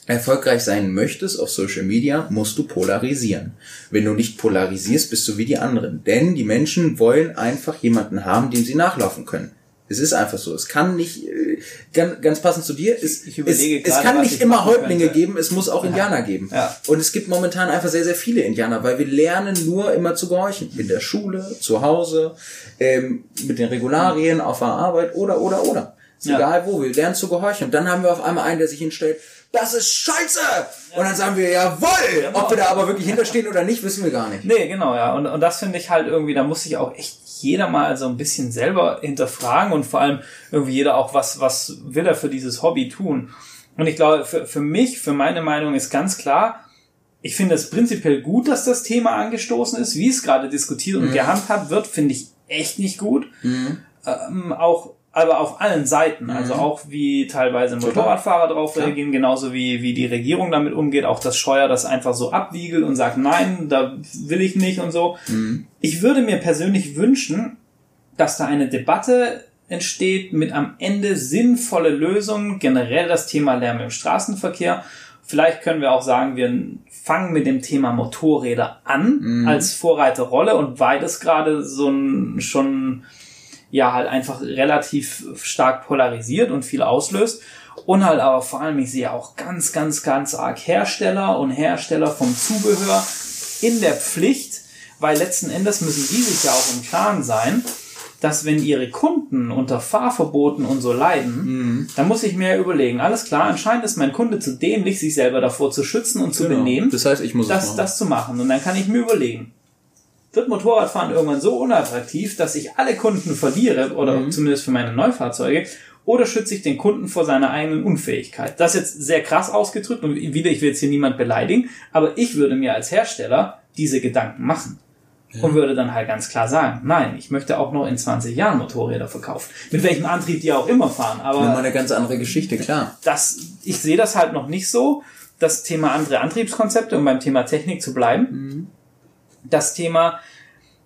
erfolgreich sein möchtest auf Social Media, musst du polarisieren. Wenn du nicht polarisierst, bist du wie die anderen. Denn die Menschen wollen einfach jemanden haben, dem sie nachlaufen können. Es ist einfach so. Es kann nicht, äh, ganz, ganz passend zu dir, es, es, gerade, es kann nicht immer Häuptlinge geben, es muss auch Indianer geben. Ja. Und es gibt momentan einfach sehr, sehr viele Indianer, weil wir lernen nur immer zu gehorchen. In der Schule, zu Hause, ähm, mit den Regularien, auf der Arbeit oder, oder, oder. Ist ja. egal wo, wir lernen zu gehorchen. Und dann haben wir auf einmal einen, der sich hinstellt, das ist scheiße! Und dann sagen wir, jawohl! Genau. Ob wir da aber wirklich hinterstehen oder nicht, wissen wir gar nicht. Nee, genau, ja. Und, und das finde ich halt irgendwie, da muss sich auch echt jeder mal so ein bisschen selber hinterfragen und vor allem irgendwie jeder auch, was, was will er für dieses Hobby tun? Und ich glaube, für, für mich, für meine Meinung ist ganz klar, ich finde es prinzipiell gut, dass das Thema angestoßen ist. Wie es gerade diskutiert und mhm. gehandhabt wird, finde ich echt nicht gut. Mhm. Ähm, auch aber auf allen Seiten, also mhm. auch wie teilweise Motorradfahrer drauf reagieren, genauso wie, wie die Regierung damit umgeht, auch das Scheuer das einfach so abwiegelt und sagt, nein, da will ich nicht und so. Mhm. Ich würde mir persönlich wünschen, dass da eine Debatte entsteht mit am Ende sinnvolle Lösungen, generell das Thema Lärm im Straßenverkehr. Vielleicht können wir auch sagen, wir fangen mit dem Thema Motorräder an mhm. als Vorreiterrolle und weil es gerade so ein schon ja halt einfach relativ stark polarisiert und viel auslöst. Und halt aber vor allem, ich sehe auch ganz, ganz, ganz arg Hersteller und Hersteller vom Zubehör in der Pflicht, weil letzten Endes müssen die sich ja auch im Klaren sein, dass wenn ihre Kunden unter Fahrverboten und so leiden, mhm. dann muss ich mir überlegen, alles klar, anscheinend ist mein Kunde zu dämlich, sich selber davor zu schützen und zu genau. benehmen, das, heißt, ich muss das, das zu machen. Und dann kann ich mir überlegen, wird Motorradfahren irgendwann so unattraktiv, dass ich alle Kunden verliere, oder mhm. zumindest für meine Neufahrzeuge, oder schütze ich den Kunden vor seiner eigenen Unfähigkeit? Das ist jetzt sehr krass ausgedrückt und wieder, ich will jetzt hier niemand beleidigen, aber ich würde mir als Hersteller diese Gedanken machen. Ja. Und würde dann halt ganz klar sagen, nein, ich möchte auch noch in 20 Jahren Motorräder verkaufen. Mit welchem Antrieb die auch immer fahren. Aber ja, mal eine ganz andere Geschichte, klar. Das, ich sehe das halt noch nicht so. Das Thema andere Antriebskonzepte, um beim Thema Technik zu bleiben. Mhm das Thema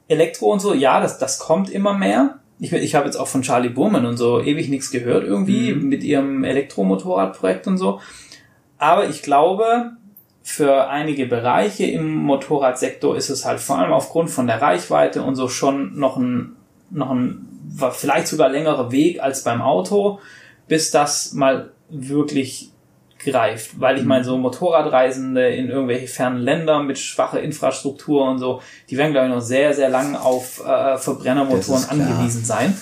Elektro und so, ja, das, das kommt immer mehr. Ich, ich habe jetzt auch von Charlie Burman und so ewig nichts gehört irgendwie mhm. mit ihrem Elektromotorradprojekt und so. Aber ich glaube, für einige Bereiche im Motorradsektor ist es halt vor allem aufgrund von der Reichweite und so schon noch ein, noch ein, vielleicht sogar längerer Weg als beim Auto, bis das mal wirklich greift. Weil ich meine, so Motorradreisende in irgendwelche fernen Länder mit schwacher Infrastruktur und so, die werden, glaube ich, noch sehr, sehr lang auf äh, Verbrennermotoren angewiesen sein.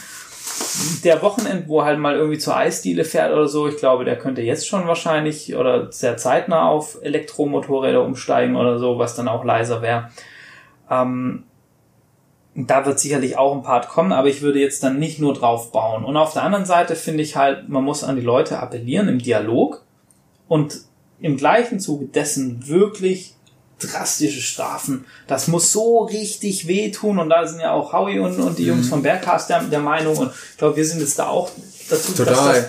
Der Wochenend, wo halt mal irgendwie zur Eisdiele fährt oder so, ich glaube, der könnte jetzt schon wahrscheinlich oder sehr zeitnah auf Elektromotorräder umsteigen oder so, was dann auch leiser wäre. Ähm, da wird sicherlich auch ein Part kommen, aber ich würde jetzt dann nicht nur drauf bauen. Und auf der anderen Seite finde ich halt, man muss an die Leute appellieren im Dialog und im gleichen Zuge dessen wirklich drastische Strafen. Das muss so richtig wehtun und da sind ja auch Howie und, und die mhm. Jungs vom Bergcast der, der Meinung und ich glaube, wir sind jetzt da auch dazu, Total. dass das,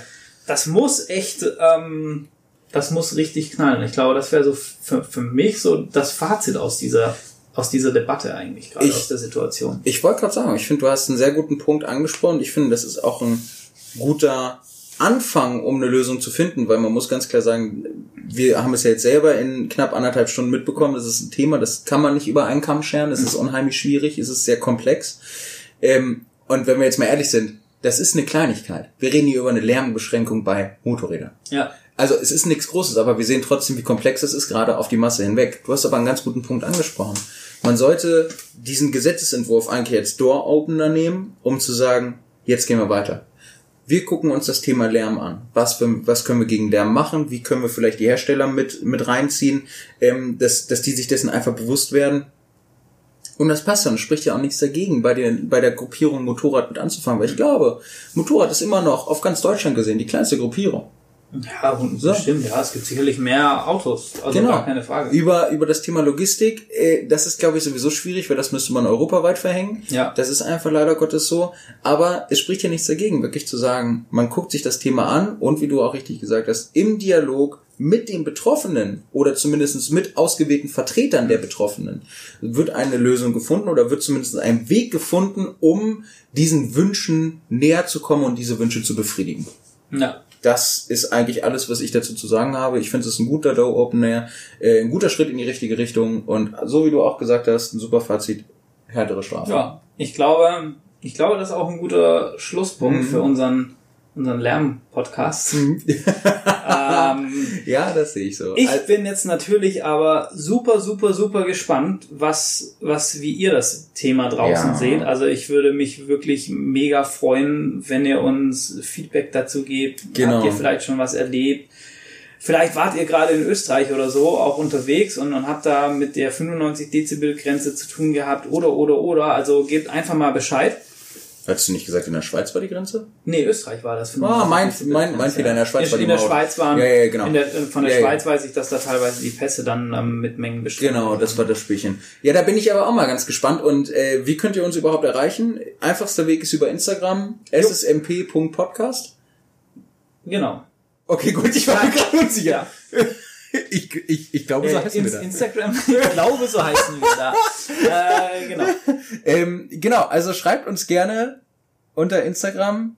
das muss echt, ähm, das muss richtig knallen. Ich glaube, das wäre so für, für mich so das Fazit aus dieser aus dieser Debatte eigentlich, gerade aus der Situation. Ich wollte gerade sagen, ich finde, du hast einen sehr guten Punkt angesprochen. Ich finde, das ist auch ein guter Anfang, um eine Lösung zu finden, weil man muss ganz klar sagen, wir haben es ja jetzt selber in knapp anderthalb Stunden mitbekommen, das ist ein Thema, das kann man nicht über einen Kamm scheren, es ist unheimlich schwierig, es ist sehr komplex. Ähm, und wenn wir jetzt mal ehrlich sind, das ist eine Kleinigkeit. Wir reden hier über eine Lärmbeschränkung bei Motorrädern. Ja. Also es ist nichts Großes, aber wir sehen trotzdem, wie komplex es ist, gerade auf die Masse hinweg. Du hast aber einen ganz guten Punkt angesprochen. Man sollte diesen Gesetzesentwurf eigentlich jetzt Door-Opener nehmen, um zu sagen, jetzt gehen wir weiter. Wir gucken uns das Thema Lärm an. Was, für, was können wir gegen Lärm machen? Wie können wir vielleicht die Hersteller mit, mit reinziehen, ähm, dass, dass die sich dessen einfach bewusst werden? Und das passt und spricht ja auch nichts dagegen, bei der, bei der Gruppierung Motorrad mit anzufangen, weil ich glaube, Motorrad ist immer noch auf ganz Deutschland gesehen die kleinste Gruppierung. Ja, so. stimmt, ja, es gibt sicherlich mehr Autos, also genau. gar keine Frage. Über, über das Thema Logistik, äh, das ist, glaube ich, sowieso schwierig, weil das müsste man europaweit verhängen. Ja. Das ist einfach leider Gottes so. Aber es spricht ja nichts dagegen, wirklich zu sagen, man guckt sich das Thema an und wie du auch richtig gesagt hast, im Dialog mit den Betroffenen oder zumindest mit ausgewählten Vertretern der Betroffenen wird eine Lösung gefunden oder wird zumindest ein Weg gefunden, um diesen Wünschen näher zu kommen und diese Wünsche zu befriedigen. Ja das ist eigentlich alles, was ich dazu zu sagen habe. Ich finde es ist ein guter Door Opener, äh, ein guter Schritt in die richtige Richtung und so wie du auch gesagt hast, ein super Fazit, härtere Strafe. Ja, ich glaube, ich glaube, das ist auch ein guter Schlusspunkt mhm. für unseren unseren Lärm-Podcast. Mhm. ähm, ja, das sehe ich so. Ich also, bin jetzt natürlich aber super, super, super gespannt, was, was, wie ihr das Thema draußen ja. seht. Also ich würde mich wirklich mega freuen, wenn ihr uns Feedback dazu gebt. Genau. Habt ihr vielleicht schon was erlebt? Vielleicht wart ihr gerade in Österreich oder so auch unterwegs und, und habt da mit der 95 Dezibel Grenze zu tun gehabt oder, oder, oder. Also gebt einfach mal Bescheid. Hattest du nicht gesagt, in der Schweiz war die Grenze? Nee, Österreich war das. Ah, mein, mein, mein Fehler, in der Schweiz in, war die In der Schweiz waren, ja, ja, genau. Der, von der ja, Schweiz ja. weiß ich, dass da teilweise die Pässe dann ähm, mit Mengen bestimmt Genau, das war das Spielchen. Ja, da bin ich aber auch mal ganz gespannt. Und äh, wie könnt ihr uns überhaupt erreichen? Einfachster Weg ist über Instagram, ssmp.podcast. Genau. Okay, gut, ich war mir gerade unsicher. Ja. Ich, ich, ich glaube, so äh, heißen wir da. Instagram, ich glaube, so heißen wir da. Äh, genau. Ähm, genau, also schreibt uns gerne unter Instagram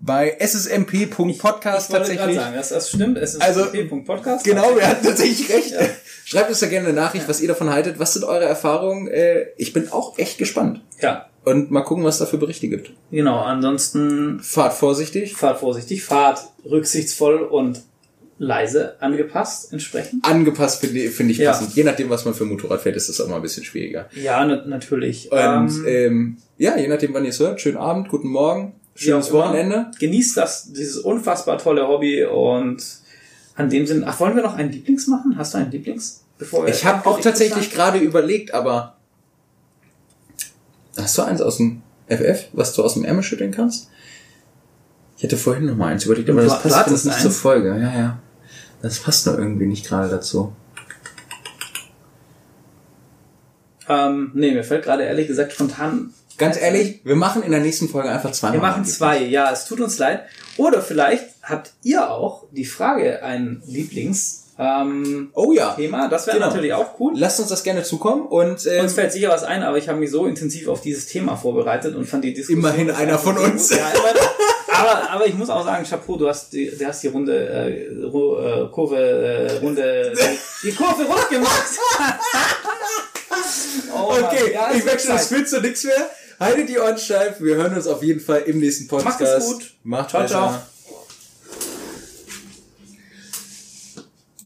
bei ssmp.podcast tatsächlich. Sagen, dass das stimmt, ssmp.podcast. Also, genau, wir hatten tatsächlich recht. Ja. Schreibt uns da gerne eine Nachricht, ja. was ihr davon haltet. Was sind eure Erfahrungen? Äh, ich bin auch echt gespannt. Ja. Und mal gucken, was da für Berichte gibt. Genau, ansonsten. Fahrt vorsichtig. Fahrt vorsichtig, fahrt rücksichtsvoll und leise angepasst entsprechend. Angepasst finde find ich passend. Je nachdem, was man für Motorrad fährt, ist das auch mal ein bisschen schwieriger. Ja, na natürlich. Und ähm, ähm, ja, je nachdem, wann ihr es hört, schönen Abend, guten Morgen, schönes Wochenende. Genießt das, dieses unfassbar tolle Hobby und an dem Sinn, ach, wollen wir noch einen Lieblings machen? Hast du einen Lieblings? Bevor ich habe auch tatsächlich gerade überlegt, aber hast du eins aus dem FF, was du aus dem Ärmel schütteln kannst? Ich hätte vorhin noch mal eins überlegt, aber das passt nicht eins? zur Folge. Ja, ja. Das passt nur irgendwie nicht gerade dazu. Ähm, nee, mir fällt gerade ehrlich gesagt spontan. Ganz ehrlich, wir machen in der nächsten Folge einfach zwei. Wir machen zwei, ja, es tut uns leid. Oder vielleicht habt ihr auch die Frage ein Lieblings ähm, oh ja. Thema. Das wäre genau. natürlich auch cool. Lasst uns das gerne zukommen und ähm, uns fällt sicher was ein, aber ich habe mich so intensiv auf dieses Thema vorbereitet und fand die Diskussion immerhin einer von uns. Ja, aber, aber ich muss auch sagen, Chapeau, du hast die, du hast die Runde äh, äh, Kurve äh, Runde die Kurve rund gemacht. oh, okay, ja, ich wechsle das Bild zu nichts mehr. Haltet die Ohren steif. Wir hören uns auf jeden Fall im nächsten Podcast. Macht es gut. Macht ciao, ciao.